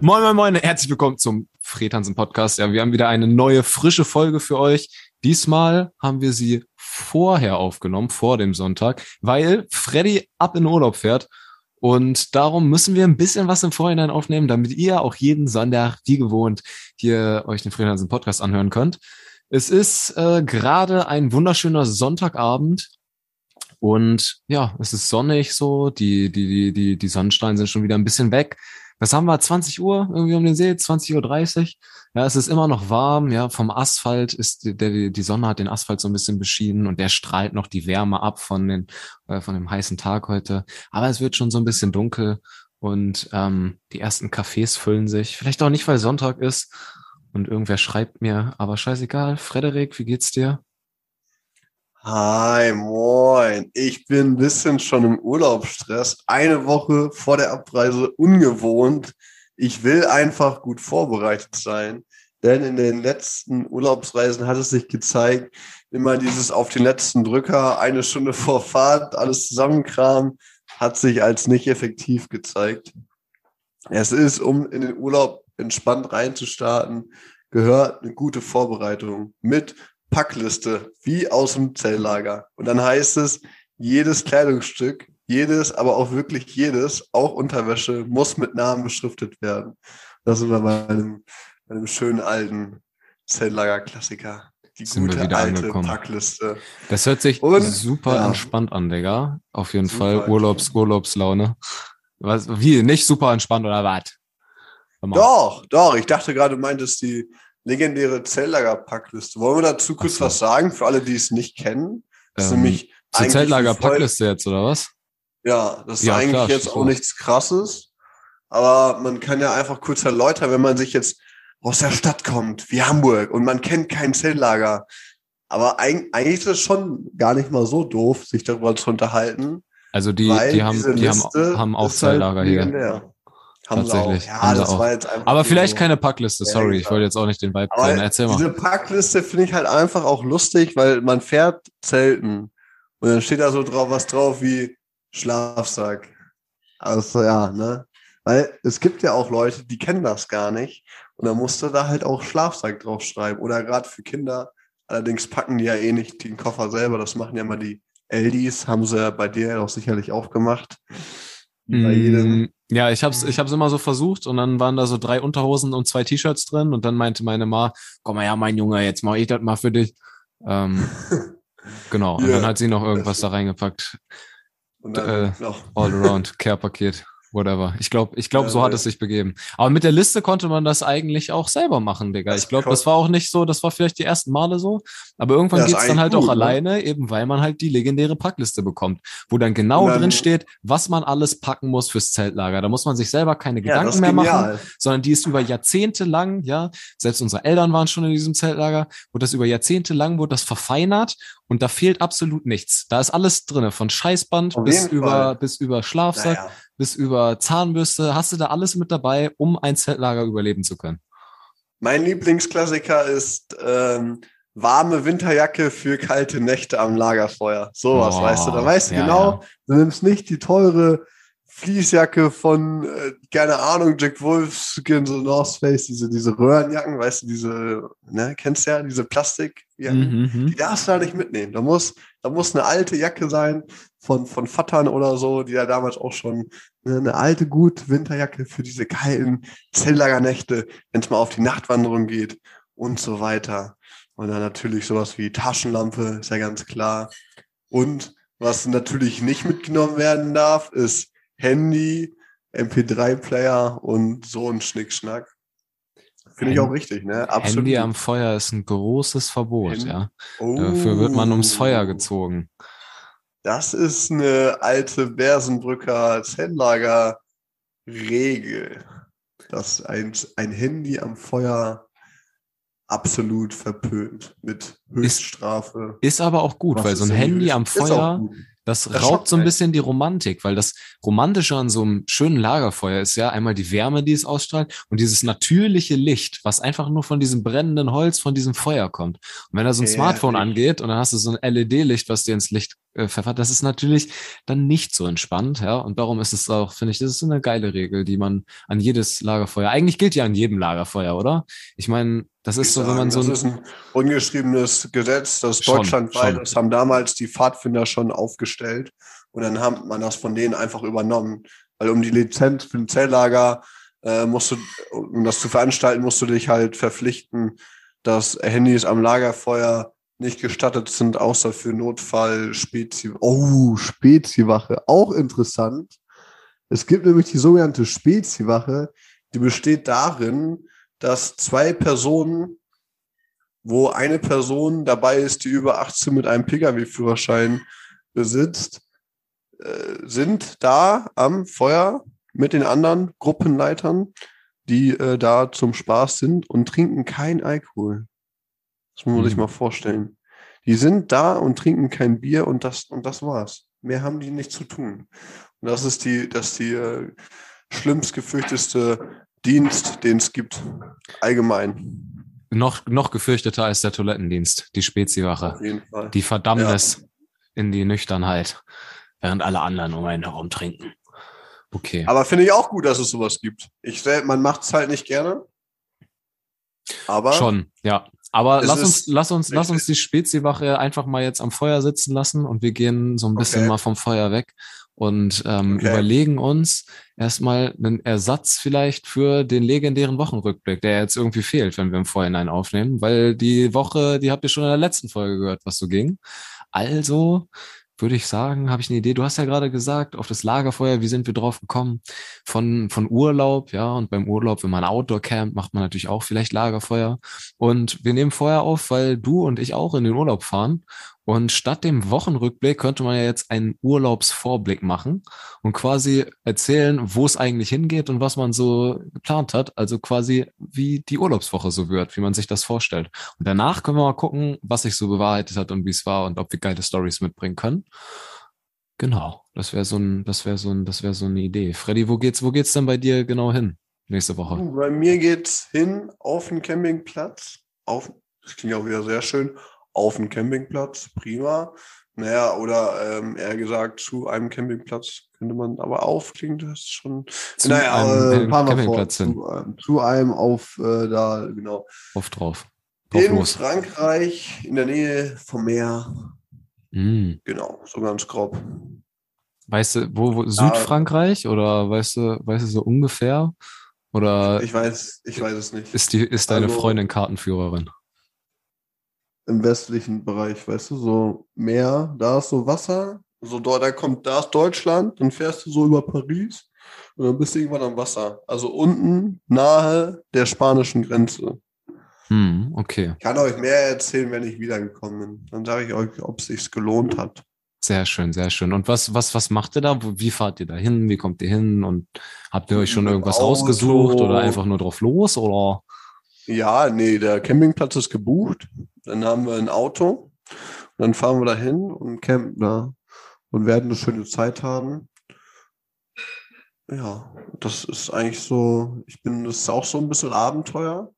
Moin, moin, moin, herzlich willkommen zum Fredhansen Podcast. Ja, wir haben wieder eine neue, frische Folge für euch. Diesmal haben wir sie vorher aufgenommen, vor dem Sonntag, weil Freddy ab in Urlaub fährt. Und darum müssen wir ein bisschen was im Vorhinein aufnehmen, damit ihr auch jeden Sonntag, wie gewohnt, hier euch den Fredhansen Podcast anhören könnt. Es ist äh, gerade ein wunderschöner Sonntagabend. Und ja, es ist sonnig so, die, die, die, die, die Sonnenstrahlen sind schon wieder ein bisschen weg was haben wir, 20 Uhr irgendwie um den See, 20.30 Uhr. Ja, es ist immer noch warm, ja, vom Asphalt ist, der, die Sonne hat den Asphalt so ein bisschen beschienen und der strahlt noch die Wärme ab von den, äh, von dem heißen Tag heute. Aber es wird schon so ein bisschen dunkel und ähm, die ersten Cafés füllen sich. Vielleicht auch nicht, weil Sonntag ist und irgendwer schreibt mir, aber scheißegal. Frederik, wie geht's dir? Hi, moin. Ich bin ein bisschen schon im Urlaubsstress. Eine Woche vor der Abreise ungewohnt. Ich will einfach gut vorbereitet sein. Denn in den letzten Urlaubsreisen hat es sich gezeigt, immer dieses auf den letzten Drücker, eine Stunde vor Fahrt, alles zusammenkramen, hat sich als nicht effektiv gezeigt. Es ist, um in den Urlaub entspannt reinzustarten, gehört eine gute Vorbereitung mit Packliste, wie aus dem Zelllager. Und dann heißt es, jedes Kleidungsstück, jedes, aber auch wirklich jedes, auch Unterwäsche, muss mit Namen beschriftet werden. Das sind wir bei einem, bei einem schönen alten Zelllager-Klassiker. Die sind gute alte angekommen. Packliste. Das hört sich Und, super ja. entspannt an, Digga. Auf jeden super Fall Urlaubs, Urlaubslaune. Was, wie, nicht super entspannt oder was? Doch, doch. Ich dachte gerade, du meintest die, legendäre Zeltlager-Packliste. Wollen wir dazu kurz so. was sagen für alle, die es nicht kennen? Das ähm, ist nämlich zur Zeltlager-Packliste jetzt, oder was? Ja, das ist ja, eigentlich klar, jetzt auch nichts krasses. Aber man kann ja einfach kurz erläutern, wenn man sich jetzt aus der Stadt kommt, wie Hamburg, und man kennt kein Zeltlager. Aber eigentlich ist es schon gar nicht mal so doof, sich darüber zu unterhalten. Also die, die haben, die haben, haben auch halt Zeltlager hier. Haben Tatsächlich. Ja, haben das auch. war jetzt einfach Aber vielleicht so keine Packliste, sorry, ich wollte jetzt auch nicht den Vibe trennen. Erzähl mal. Diese Packliste finde ich halt einfach auch lustig, weil man fährt Zelten und dann steht da so drauf was drauf wie Schlafsack. Also ja, ne? Weil es gibt ja auch Leute, die kennen das gar nicht und dann musst du da halt auch Schlafsack draufschreiben oder gerade für Kinder. Allerdings packen die ja eh nicht den Koffer selber, das machen ja mal die Eldis, haben sie ja bei dir auch sicherlich auch gemacht. Bei jedem mm, ja, ich hab's, ich hab's immer so versucht und dann waren da so drei Unterhosen und zwei T-Shirts drin und dann meinte meine Ma, komm mal her, mein Junge, jetzt mach ich das mal für dich. Ähm, genau. Und ja, dann hat sie noch irgendwas da reingepackt. Und dann äh, All around Care-Paket whatever. Ich glaube, ich glaube, ja, so hat ja. es sich begeben. Aber mit der Liste konnte man das eigentlich auch selber machen, Digga. Ich glaube, das war auch nicht so, das war vielleicht die ersten Male so. Aber irgendwann ja, geht's dann halt gut, auch ne? alleine, eben weil man halt die legendäre Packliste bekommt, wo dann genau dann, drin steht, was man alles packen muss fürs Zeltlager. Da muss man sich selber keine Gedanken mehr machen, sondern die ist über Jahrzehnte lang, ja, selbst unsere Eltern waren schon in diesem Zeltlager, wo das über Jahrzehnte lang wurde das verfeinert und da fehlt absolut nichts. Da ist alles drinne, von Scheißband bis über, bis über Schlafsack, naja. Bis über Zahnbürste. Hast du da alles mit dabei, um ein Zeltlager überleben zu können? Mein Lieblingsklassiker ist ähm, warme Winterjacke für kalte Nächte am Lagerfeuer. Sowas, oh, weißt du. Da weißt du ja, genau, ja. du nimmst nicht die teure Fließjacke von, äh, keine Ahnung, Jack Wolfskin, so North Face, diese, diese Röhrenjacken, weißt du, diese, ne, kennst du ja, diese Plastikjacken, mhm, mhm, die darfst du da nicht mitnehmen. Da muss, da muss eine alte Jacke sein von, von Vattern oder so, die ja damals auch schon, ne, eine alte, gut Winterjacke für diese kalten Zelllagernächte, wenn es mal auf die Nachtwanderung geht und so weiter. Und dann natürlich sowas wie Taschenlampe, ist ja ganz klar. Und was natürlich nicht mitgenommen werden darf, ist Handy, MP3-Player und so ein Schnickschnack. Finde ich auch richtig, ne? Absolut. Handy am Feuer ist ein großes Verbot, Handy? ja. Oh. Dafür wird man ums Feuer gezogen. Das ist eine alte Bersenbrücker Zendlager Regel, dass ein, ein Handy am Feuer absolut verpönt mit Höchststrafe. Ist, ist aber auch gut, Was weil so ein Handy am Feuer, das, das raubt so ein bisschen die Romantik, weil das Romantische an so einem schönen Lagerfeuer ist ja einmal die Wärme, die es ausstrahlt und dieses natürliche Licht, was einfach nur von diesem brennenden Holz, von diesem Feuer kommt. Und wenn da so ein ja, Smartphone ja. angeht und dann hast du so ein LED-Licht, was dir ins Licht pfeffert, das ist natürlich dann nicht so entspannt, ja. Und darum ist es auch, finde ich, das ist eine geile Regel, die man an jedes Lagerfeuer, eigentlich gilt ja an jedem Lagerfeuer, oder? Ich meine, das ist so, wenn man so. Das ist ein ungeschriebenes Gesetz, das deutschlandweit, das haben damals die Pfadfinder schon aufgestellt und dann hat man das von denen einfach übernommen. Weil um die Lizenz für ein Zelllager äh, musst du, um das zu veranstalten, musst du dich halt verpflichten, dass Handys am Lagerfeuer nicht gestattet sind, außer für Notfall, Spezi. Oh, Speziwache. Auch interessant. Es gibt nämlich die sogenannte Speziwache, die besteht darin, dass zwei Personen, wo eine Person dabei ist, die über 18 mit einem Pkw-Führerschein besitzt, äh, sind da am Feuer mit den anderen Gruppenleitern, die äh, da zum Spaß sind und trinken kein Alkohol. Das muss man mhm. sich mal vorstellen. Die sind da und trinken kein Bier und das, und das war's. Mehr haben die nicht zu tun. Und das ist die, das ist die äh, schlimmst gefürchteste Dienst, den es gibt, allgemein. Noch, noch gefürchteter als der Toilettendienst, die Speziwache. Auf jeden Fall. Die Verdammnis ja. in die Nüchternheit, während alle anderen um einen herum trinken. Okay. Aber finde ich auch gut, dass es sowas gibt. Ich, man macht es halt nicht gerne. Aber. Schon, ja. Aber lass uns, lass uns, lass uns die Speziwache einfach mal jetzt am Feuer sitzen lassen und wir gehen so ein bisschen okay. mal vom Feuer weg und ähm, okay. überlegen uns erstmal einen Ersatz vielleicht für den legendären Wochenrückblick, der jetzt irgendwie fehlt, wenn wir im Vorhinein aufnehmen, weil die Woche, die habt ihr schon in der letzten Folge gehört, was so ging. Also würde ich sagen, habe ich eine Idee. Du hast ja gerade gesagt, auf das Lagerfeuer, wie sind wir drauf gekommen? Von, von Urlaub, ja, und beim Urlaub, wenn man Outdoor camp, macht man natürlich auch vielleicht Lagerfeuer. Und wir nehmen Feuer auf, weil du und ich auch in den Urlaub fahren. Und statt dem Wochenrückblick könnte man ja jetzt einen Urlaubsvorblick machen und quasi erzählen, wo es eigentlich hingeht und was man so geplant hat. Also quasi, wie die Urlaubswoche so wird, wie man sich das vorstellt. Und danach können wir mal gucken, was sich so bewahrheitet hat und wie es war und ob wir geile Stories mitbringen können. Genau, das wäre so ein, das wäre so ein, das wäre so eine Idee. Freddy, wo geht's, wo geht's denn bei dir genau hin nächste Woche? Bei mir geht's hin auf den Campingplatz. Auf, das klingt auch wieder sehr schön auf dem Campingplatz, prima. Naja, oder ähm, eher gesagt zu einem Campingplatz könnte man aber auf, klingt das schon. Zu naja, einem äh, Campingplatz vor, zu, äh, zu, einem auf äh, da, genau. Auf drauf. drauf in los. Frankreich, in der Nähe vom Meer. Mm. Genau, so ganz grob. Weißt du, wo, wo Südfrankreich oder weißt du, weißt du so ungefähr? Oder ich weiß, ich weiß es nicht. Ist die, ist deine also, Freundin Kartenführerin? Im westlichen Bereich, weißt du, so Meer, da ist so Wasser, so dort, da kommt, da ist Deutschland, dann fährst du so über Paris und dann bist du irgendwann am Wasser. Also unten nahe der spanischen Grenze. Hm, okay. Ich kann euch mehr erzählen, wenn ich wiedergekommen bin. Dann sage ich euch, ob es sich gelohnt hat. Sehr schön, sehr schön. Und was, was, was macht ihr da? Wie fahrt ihr da hin? Wie kommt ihr hin? Und habt ihr euch schon irgendwas Auto. ausgesucht oder einfach nur drauf los? Oder? Ja, nee, der Campingplatz ist gebucht. Dann haben wir ein Auto. Dann fahren wir da hin und campen da und werden eine schöne Zeit haben. Ja, das ist eigentlich so, ich bin, das ist auch so ein bisschen Abenteuer.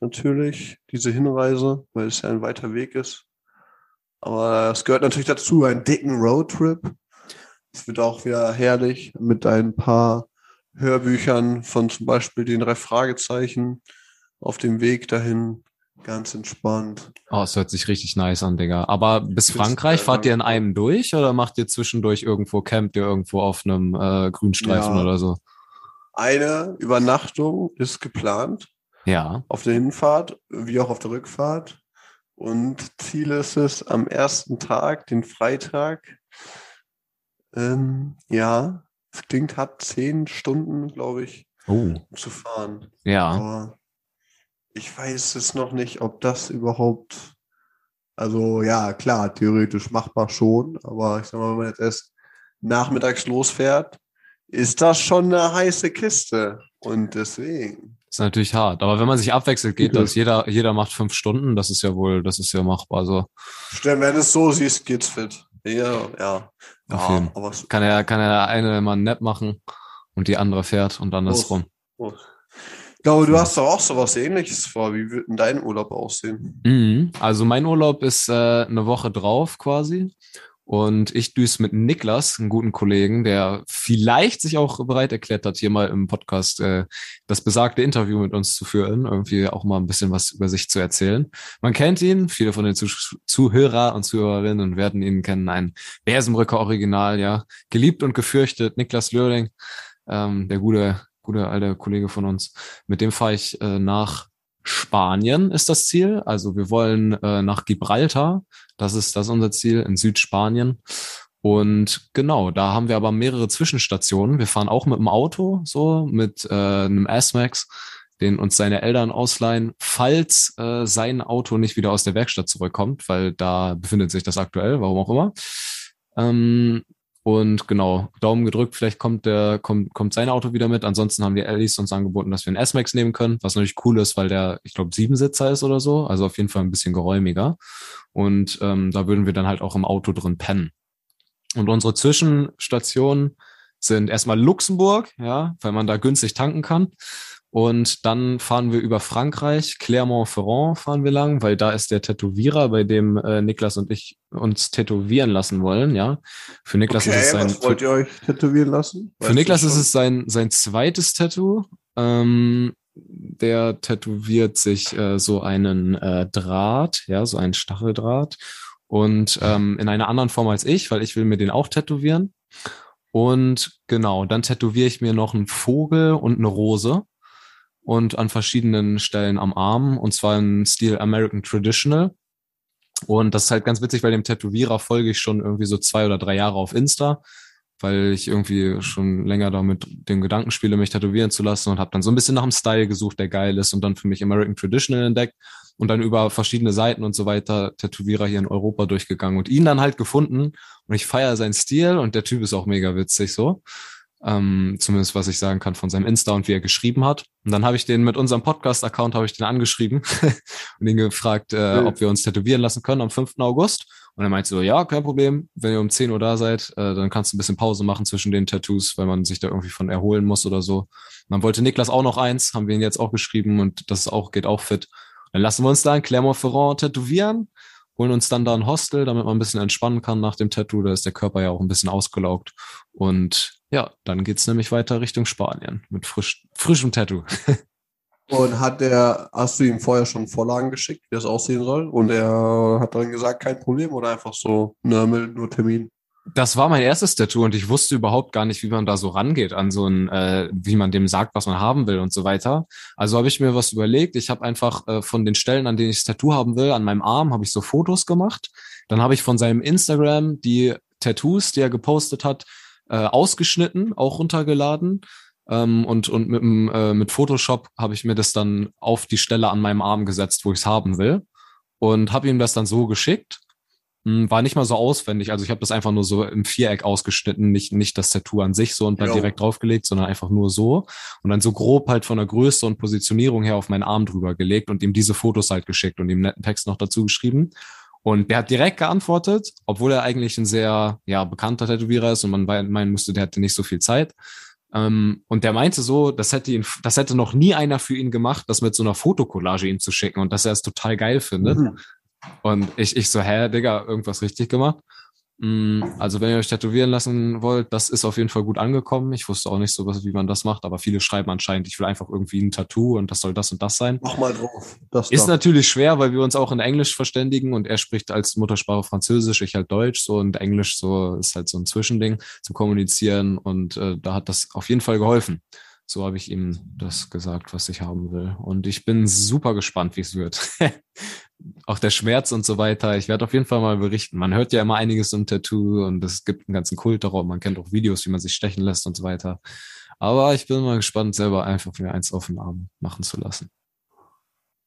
Natürlich, diese Hinreise, weil es ja ein weiter Weg ist. Aber es gehört natürlich dazu, einen dicken Roadtrip. Es wird auch wieder herrlich mit ein paar Hörbüchern von zum Beispiel den drei Fragezeichen auf dem Weg dahin ganz entspannt. Oh, es hört sich richtig nice an, Digga. Aber bis Frankreich fahrt ihr in einem durch oder macht ihr zwischendurch irgendwo, campt ihr irgendwo auf einem äh, Grünstreifen ja. oder so? Eine Übernachtung ist geplant. Ja. Auf der Hinfahrt wie auch auf der Rückfahrt. Und Ziel ist es am ersten Tag, den Freitag, ähm, ja, es klingt, hat zehn Stunden, glaube ich, oh. zu fahren. Ja. Aber ich weiß es noch nicht, ob das überhaupt, also ja, klar, theoretisch machbar schon, aber ich sag mal, wenn man jetzt erst nachmittags losfährt, ist das schon eine heiße Kiste. Und deswegen. Ist natürlich hart. Aber wenn man sich abwechselt, geht das. Jeder, jeder macht fünf Stunden. Das ist ja wohl, das ist ja machbar. So. Stimmt, wenn du es so siehst, geht's fit. Ja, ja. Auf ja aber kann er, kann er eine mal nett machen und die andere fährt und andersrum. Oh, oh. Ich glaube, du hast doch auch so was ähnliches vor. Wie wird denn dein Urlaub aussehen? Mhm. Also mein Urlaub ist äh, eine Woche drauf quasi. Und ich düse mit Niklas, einem guten Kollegen, der vielleicht sich auch bereit erklärt hat, hier mal im Podcast äh, das besagte Interview mit uns zu führen, irgendwie auch mal ein bisschen was über sich zu erzählen. Man kennt ihn, viele von den Zuh Zuhörer und Zuhörerinnen werden ihn kennen, ein Bersenbrücker Original, ja, geliebt und gefürchtet, Niklas Löhring, ähm, der gute, gute alte Kollege von uns. Mit dem fahre ich äh, nach Spanien ist das Ziel. Also wir wollen äh, nach Gibraltar. Das ist, das ist unser Ziel in Südspanien. Und genau, da haben wir aber mehrere Zwischenstationen. Wir fahren auch mit dem Auto, so mit äh, einem S-Max, den uns seine Eltern ausleihen, falls äh, sein Auto nicht wieder aus der Werkstatt zurückkommt, weil da befindet sich das aktuell, warum auch immer. Ähm, und genau, Daumen gedrückt, vielleicht kommt der, kommt, kommt sein Auto wieder mit. Ansonsten haben die Ellis uns angeboten, dass wir einen S-Max nehmen können, was natürlich cool ist, weil der, ich glaube, Siebensitzer ist oder so. Also auf jeden Fall ein bisschen geräumiger. Und ähm, da würden wir dann halt auch im Auto drin pennen. Und unsere Zwischenstationen sind erstmal Luxemburg, ja, weil man da günstig tanken kann. Und dann fahren wir über Frankreich, Clermont-Ferrand fahren wir lang, weil da ist der Tätowierer, bei dem äh, Niklas und ich uns tätowieren lassen wollen, ja. Für Niklas okay, ist es sein. Wollt ihr euch tätowieren lassen? Weißt für Niklas ist es sein, sein zweites Tattoo. Ähm, der tätowiert sich äh, so einen äh, Draht, ja, so einen Stacheldraht. Und ähm, in einer anderen Form als ich, weil ich will mir den auch tätowieren. Und genau, dann tätowiere ich mir noch einen Vogel und eine Rose und an verschiedenen Stellen am Arm und zwar im Stil American Traditional. Und das ist halt ganz witzig, weil dem Tätowierer folge ich schon irgendwie so zwei oder drei Jahre auf Insta, weil ich irgendwie schon länger damit dem Gedanken spiele, mich tätowieren zu lassen und habe dann so ein bisschen nach einem Style gesucht, der geil ist und dann für mich American Traditional entdeckt und dann über verschiedene Seiten und so weiter Tätowierer hier in Europa durchgegangen und ihn dann halt gefunden und ich feiere seinen Stil und der Typ ist auch mega witzig so. Ähm, zumindest was ich sagen kann von seinem Insta und wie er geschrieben hat. Und dann habe ich den mit unserem Podcast-Account habe ich den angeschrieben und ihn gefragt, äh, mhm. ob wir uns tätowieren lassen können am 5. August. Und er meinte so, ja, kein Problem, wenn ihr um 10 Uhr da seid, äh, dann kannst du ein bisschen Pause machen zwischen den Tattoos, weil man sich da irgendwie von erholen muss oder so. Und dann wollte Niklas auch noch eins, haben wir ihn jetzt auch geschrieben und das auch geht auch fit. Dann lassen wir uns da in Clermont-Ferrand tätowieren holen uns dann da ein Hostel, damit man ein bisschen entspannen kann nach dem Tattoo. Da ist der Körper ja auch ein bisschen ausgelaugt. Und ja, dann geht's nämlich weiter Richtung Spanien mit frisch, frischem Tattoo. Und hat der, hast du ihm vorher schon Vorlagen geschickt, wie das aussehen soll? Und er hat dann gesagt, kein Problem oder einfach so, Nörmel, nur Termin? Das war mein erstes Tattoo und ich wusste überhaupt gar nicht, wie man da so rangeht an so ein, äh, wie man dem sagt, was man haben will und so weiter. Also habe ich mir was überlegt. Ich habe einfach äh, von den Stellen, an denen ich das Tattoo haben will, an meinem Arm, habe ich so Fotos gemacht. Dann habe ich von seinem Instagram die Tattoos, die er gepostet hat, äh, ausgeschnitten, auch runtergeladen. Ähm, und und mit, äh, mit Photoshop habe ich mir das dann auf die Stelle an meinem Arm gesetzt, wo ich es haben will. Und habe ihm das dann so geschickt. Hm, war nicht mal so auswendig. Also ich habe das einfach nur so im Viereck ausgeschnitten, nicht, nicht das Tattoo an sich so und dann jo. direkt draufgelegt, sondern einfach nur so. Und dann so grob halt von der Größe und Positionierung her auf meinen Arm drüber gelegt und ihm diese Fotos halt geschickt und ihm netten Text noch dazu geschrieben. Und der hat direkt geantwortet, obwohl er eigentlich ein sehr ja, bekannter Tätowierer ist und man meinen musste, der hätte nicht so viel Zeit. Ähm, und der meinte so, das hätte ihn, das hätte noch nie einer für ihn gemacht, das mit so einer Fotokollage ihm zu schicken und dass er es total geil findet. Mhm. Und ich, ich so, hä, Digga, irgendwas richtig gemacht. Mm, also wenn ihr euch tätowieren lassen wollt, das ist auf jeden Fall gut angekommen. Ich wusste auch nicht so was, wie man das macht, aber viele schreiben anscheinend, ich will einfach irgendwie ein Tattoo und das soll das und das sein. Mach mal drauf. Das ist doch. natürlich schwer, weil wir uns auch in Englisch verständigen und er spricht als Muttersprache Französisch, ich halt Deutsch so und Englisch so ist halt so ein Zwischending zum Kommunizieren und äh, da hat das auf jeden Fall geholfen. So habe ich ihm das gesagt, was ich haben will. Und ich bin super gespannt, wie es wird. auch der Schmerz und so weiter. Ich werde auf jeden Fall mal berichten. Man hört ja immer einiges zum Tattoo und es gibt einen ganzen Kult darauf. Man kennt auch Videos, wie man sich stechen lässt und so weiter. Aber ich bin mal gespannt, selber einfach mir eins auf den Arm machen zu lassen.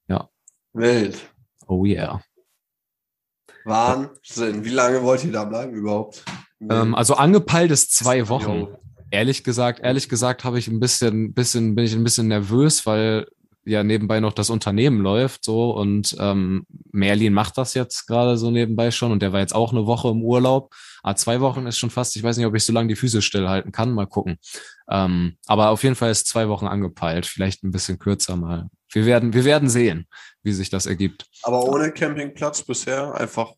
Ja. Wild. Oh yeah. Wahnsinn. Wie lange wollt ihr da bleiben überhaupt? Ähm, also angepeilt ist zwei Wochen. Ehrlich gesagt, ehrlich gesagt habe ich ein bisschen, bisschen, bin ich ein bisschen nervös, weil ja nebenbei noch das Unternehmen läuft so und ähm, Merlin macht das jetzt gerade so nebenbei schon und der war jetzt auch eine Woche im Urlaub. Ah, zwei Wochen ist schon fast, ich weiß nicht, ob ich so lange die Füße stillhalten kann, mal gucken. Ähm, aber auf jeden Fall ist zwei Wochen angepeilt, vielleicht ein bisschen kürzer mal. Wir werden, wir werden sehen, wie sich das ergibt. Aber ohne Campingplatz bisher einfach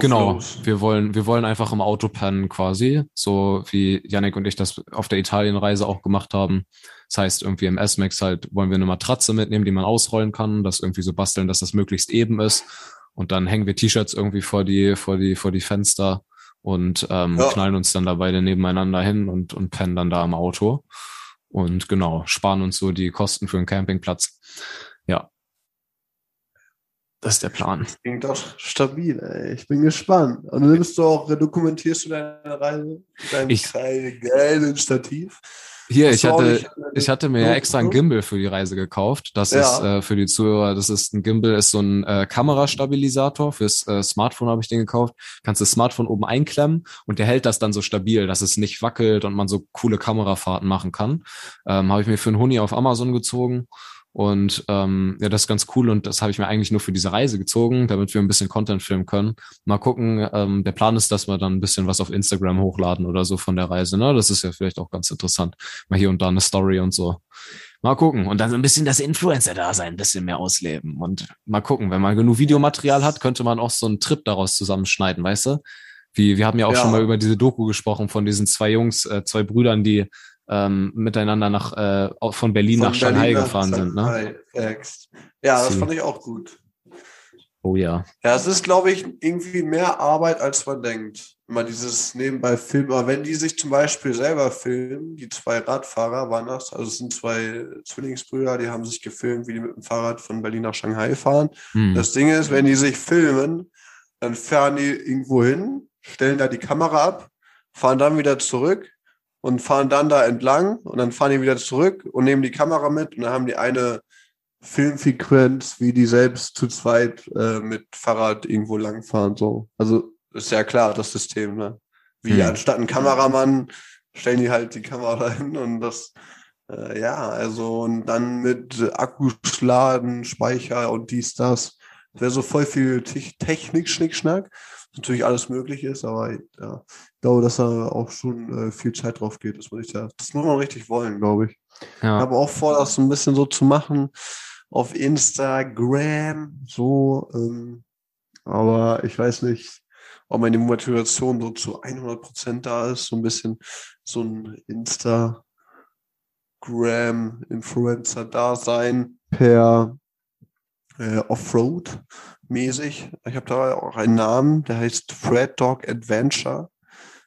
genau, los. wir wollen, wir wollen einfach im Auto pennen quasi, so wie Yannick und ich das auf der Italienreise auch gemacht haben. Das heißt, irgendwie im S-Max halt wollen wir eine Matratze mitnehmen, die man ausrollen kann, das irgendwie so basteln, dass das möglichst eben ist. Und dann hängen wir T-Shirts irgendwie vor die, vor die, vor die Fenster und ähm, ja. knallen uns dann da beide nebeneinander hin und, und pennen dann da im Auto. Und genau, sparen uns so die Kosten für einen Campingplatz. Ja, das ist der Plan. Das klingt doch stabil, ey. Ich bin gespannt. Und nimmst du auch, dokumentierst du deine Reise mit deinem ich, geilen Stativ? Hier, ich hatte, ich hatte mir ja extra ein Gimbal für die Reise gekauft. Das ja. ist äh, für die Zuhörer, das ist ein Gimbal, ist so ein äh, Kamerastabilisator. Fürs äh, Smartphone habe ich den gekauft. Kannst das Smartphone oben einklemmen und der hält das dann so stabil, dass es nicht wackelt und man so coole Kamerafahrten machen kann. Ähm, habe ich mir für einen Huni auf Amazon gezogen und ähm, ja, das ist ganz cool und das habe ich mir eigentlich nur für diese Reise gezogen, damit wir ein bisschen Content filmen können. Mal gucken, ähm, der Plan ist, dass wir dann ein bisschen was auf Instagram hochladen oder so von der Reise. Ne? Das ist ja vielleicht auch ganz interessant. Mal hier und da eine Story und so. Mal gucken. Und dann so ein bisschen das Influencer-Dasein ein bisschen mehr ausleben. Und mal gucken, wenn man genug Videomaterial hat, könnte man auch so einen Trip daraus zusammenschneiden, weißt du? Wie, wir haben ja auch ja. schon mal über diese Doku gesprochen von diesen zwei Jungs, äh, zwei Brüdern, die ähm, miteinander nach äh, von Berlin von nach Berlin Shanghai nach gefahren Shanghai. sind. Ne? Ja, das fand ich auch gut. Oh ja. Ja, es ist, glaube ich, irgendwie mehr Arbeit, als man denkt. Immer dieses nebenbei Filmen. Aber wenn die sich zum Beispiel selber filmen, die zwei Radfahrer waren das, also es sind zwei Zwillingsbrüder, die haben sich gefilmt, wie die mit dem Fahrrad von Berlin nach Shanghai fahren. Hm. Das Ding ist, wenn die sich filmen, dann fahren die irgendwo hin, stellen da die Kamera ab, fahren dann wieder zurück, und fahren dann da entlang und dann fahren die wieder zurück und nehmen die Kamera mit und dann haben die eine Filmfrequenz, wie die selbst zu zweit äh, mit Fahrrad irgendwo langfahren. So. Also ist ja klar, das System. Ne? Wie mhm. anstatt ein Kameramann stellen die halt die Kamera hin und das, äh, ja, also und dann mit Akkuschladen, Speicher und dies, das. Das wäre so voll viel Technik, Schnickschnack natürlich alles möglich ist, aber ja, ich glaube, dass da auch schon äh, viel Zeit drauf geht. Das muss, ich ja, das muss man richtig wollen, glaube ich. Ja. Ich habe auch vor, das ein bisschen so zu machen auf Instagram, so, ähm, aber ich weiß nicht, ob meine Motivation so zu 100 Prozent da ist, so ein bisschen so ein Instagram-Influencer da sein per äh, Offroad mäßig. Ich habe da auch einen Namen, der heißt Fred Dog Adventure.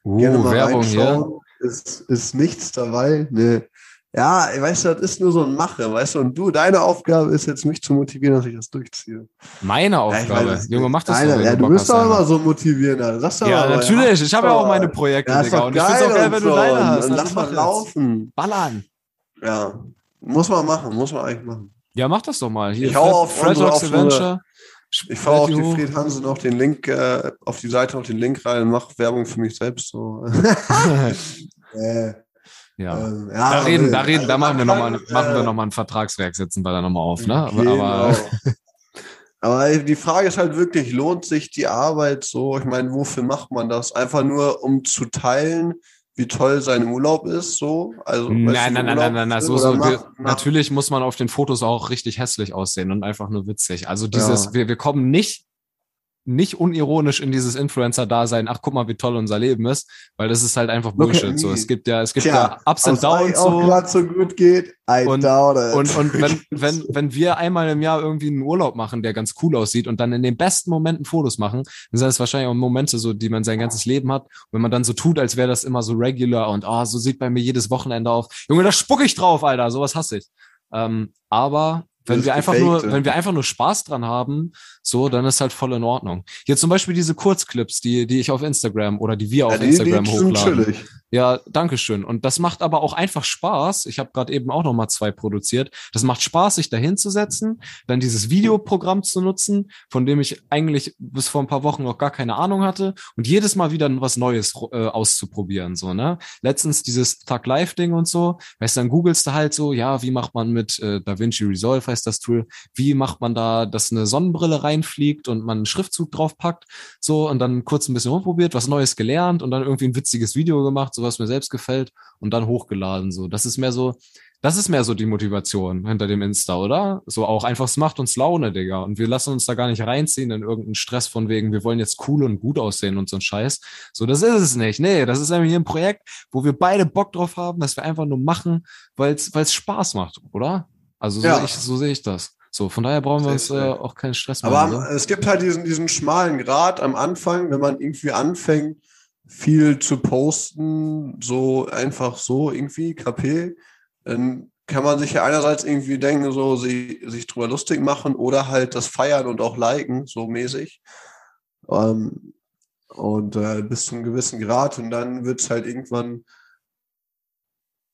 Uh, Gerne mal Werbung hier. Ist, ist nichts dabei. Ne. Ja, weißt du, das ist nur so ein Mache, weißt du, und du, deine Aufgabe ist jetzt, mich zu motivieren, dass ich das durchziehe. Meine Aufgabe? Ja, Junge, mach das deine, doch. Ja, du bist doch immer so motivieren, Alter. Sagst ja, aber, natürlich, ja, ich habe ja auch meine Projekte, ja, Digga. Und ich find's auch geil, wenn du deine hast. Lass mal laufen. Ballern. Ja, muss man machen, muss man eigentlich machen. Ja, mach das doch mal. Hier, ich hau auf, Fred auf Adventure. Ich fahre auf die Fred Hansen noch den Link, äh, auf die Seite noch den Link rein und mache Werbung für mich selbst. So. äh, ja. Ähm, ja. da reden, da reden, da machen wir nochmal, äh, machen wir noch mal ein Vertragswerk, setzen wir da nochmal auf, ne? Genau. aber, aber die Frage ist halt wirklich, lohnt sich die Arbeit so? Ich meine, wofür macht man das? Einfach nur, um zu teilen, wie toll sein Urlaub ist, so? Also, nein, nein, nein, nein, nein, nein, so, so, mach, natürlich muss man auf den Fotos auch richtig hässlich aussehen und einfach nur witzig. Also dieses, ja. wir, wir kommen nicht nicht unironisch in dieses Influencer-Dasein, ach guck mal, wie toll unser Leben ist, weil das ist halt einfach Bullshit. So, es gibt ja, es gibt Tja, ja Ups and Downs so. gerade so gut geht, I und, und, und wenn, wenn, wenn wir einmal im Jahr irgendwie einen Urlaub machen, der ganz cool aussieht und dann in den besten Momenten Fotos machen, dann sind das wahrscheinlich auch Momente so, die man sein ganzes Leben hat. Und wenn man dann so tut, als wäre das immer so regular und oh, so sieht bei mir jedes Wochenende auf. Junge, da spuck ich drauf, Alter, sowas hasse ich. Ähm, aber wenn wir einfach nur, wenn wir einfach nur Spaß dran haben, so, dann ist halt voll in Ordnung. Jetzt zum Beispiel diese Kurzclips, die, die ich auf Instagram oder die wir auf ja, die, Instagram die hochladen. Chillig. Ja, danke schön. Und das macht aber auch einfach Spaß. Ich habe gerade eben auch noch mal zwei produziert. Das macht Spaß, sich da hinzusetzen, dann dieses Videoprogramm zu nutzen, von dem ich eigentlich bis vor ein paar Wochen noch gar keine Ahnung hatte und jedes Mal wieder was Neues äh, auszuprobieren. So, ne? Letztens dieses Tag Live Ding und so. Weißt du, dann googelst du halt so, ja, wie macht man mit äh, DaVinci Resolve heißt das Tool, wie macht man da, dass eine Sonnenbrille reinfliegt und man einen Schriftzug draufpackt, so und dann kurz ein bisschen rumprobiert, was Neues gelernt und dann irgendwie ein witziges Video gemacht so was mir selbst gefällt und dann hochgeladen. So, das ist mehr so, das ist mehr so die Motivation hinter dem Insta, oder? So auch einfach, es macht uns Laune, Digga. Und wir lassen uns da gar nicht reinziehen in irgendeinen Stress von wegen, wir wollen jetzt cool und gut aussehen und so ein Scheiß. So, das ist es nicht. Nee, das ist nämlich ein Projekt, wo wir beide Bock drauf haben, dass wir einfach nur machen, weil es Spaß macht, oder? Also so, ja. ich, so sehe ich das. So, von daher brauchen wir uns äh, auch keinen Stress machen. Aber oder? es gibt halt diesen, diesen schmalen Grad am Anfang, wenn man irgendwie anfängt, viel zu posten, so einfach so irgendwie, KP, dann kann man sich ja einerseits irgendwie denken, so sie, sich drüber lustig machen oder halt das feiern und auch liken, so mäßig. Ähm, und äh, bis zu einem gewissen Grad und dann wird es halt irgendwann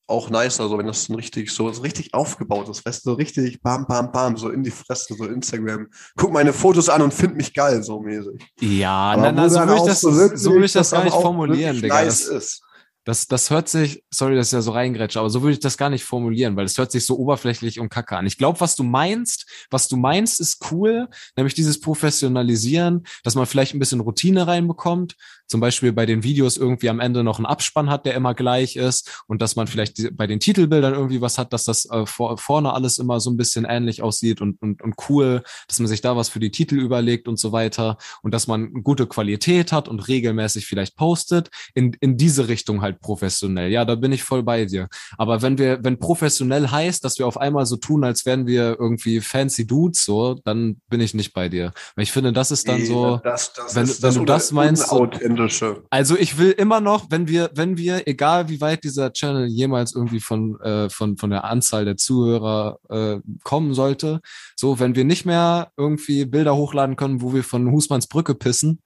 auch nice, also wenn das so richtig so, so richtig aufgebaut ist, weißt du, so richtig bam, bam, bam, so in die Fresse, so Instagram. Guck meine Fotos an und find mich geil, so mäßig. Ja, na, na, so würde ich das, so, so will ich das gar nicht formulieren, Digga. Nice das, ist. Das, das hört sich, sorry, dass ich ja so reingrätsche, aber so würde ich das gar nicht formulieren, weil es hört sich so oberflächlich und kacke an. Ich glaube, was du meinst, was du meinst, ist cool, nämlich dieses Professionalisieren, dass man vielleicht ein bisschen Routine reinbekommt, zum Beispiel bei den Videos irgendwie am Ende noch einen Abspann hat, der immer gleich ist und dass man vielleicht bei den Titelbildern irgendwie was hat, dass das äh, vor, vorne alles immer so ein bisschen ähnlich aussieht und, und, und cool, dass man sich da was für die Titel überlegt und so weiter und dass man gute Qualität hat und regelmäßig vielleicht postet, in, in diese Richtung halt professionell. Ja, da bin ich voll bei dir. Aber wenn wir, wenn professionell heißt, dass wir auf einmal so tun, als wären wir irgendwie fancy Dudes, so, dann bin ich nicht bei dir. Weil ich finde, das ist dann so, das, das wenn, ist, wenn du das meinst, so, Englische. Also ich will immer noch, wenn wir, wenn wir, egal wie weit dieser Channel jemals irgendwie von, äh, von, von der Anzahl der Zuhörer äh, kommen sollte, so, wenn wir nicht mehr irgendwie Bilder hochladen können, wo wir von Husmanns Brücke pissen,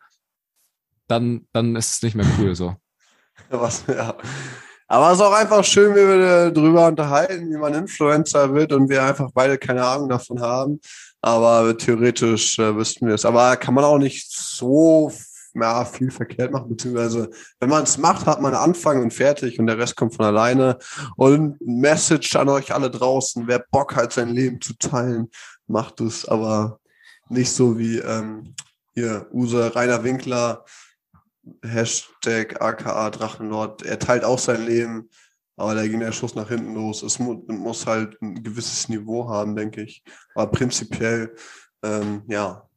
dann, dann ist es nicht mehr cool so. Was, ja. Aber es ist auch einfach schön, wie wir darüber unterhalten, wie man Influencer wird und wir einfach beide keine Ahnung davon haben. Aber theoretisch äh, wüssten wir es. Aber kann man auch nicht so ja, viel verkehrt machen, beziehungsweise wenn man es macht, hat man Anfang und fertig und der Rest kommt von alleine. Und Message an euch alle draußen, wer Bock hat, sein Leben zu teilen, macht es, aber nicht so wie ähm, hier Use Rainer Winkler, Hashtag aka Drachenlord, er teilt auch sein Leben, aber da ging der Schuss nach hinten los. Es mu muss halt ein gewisses Niveau haben, denke ich. Aber prinzipiell, ähm, ja,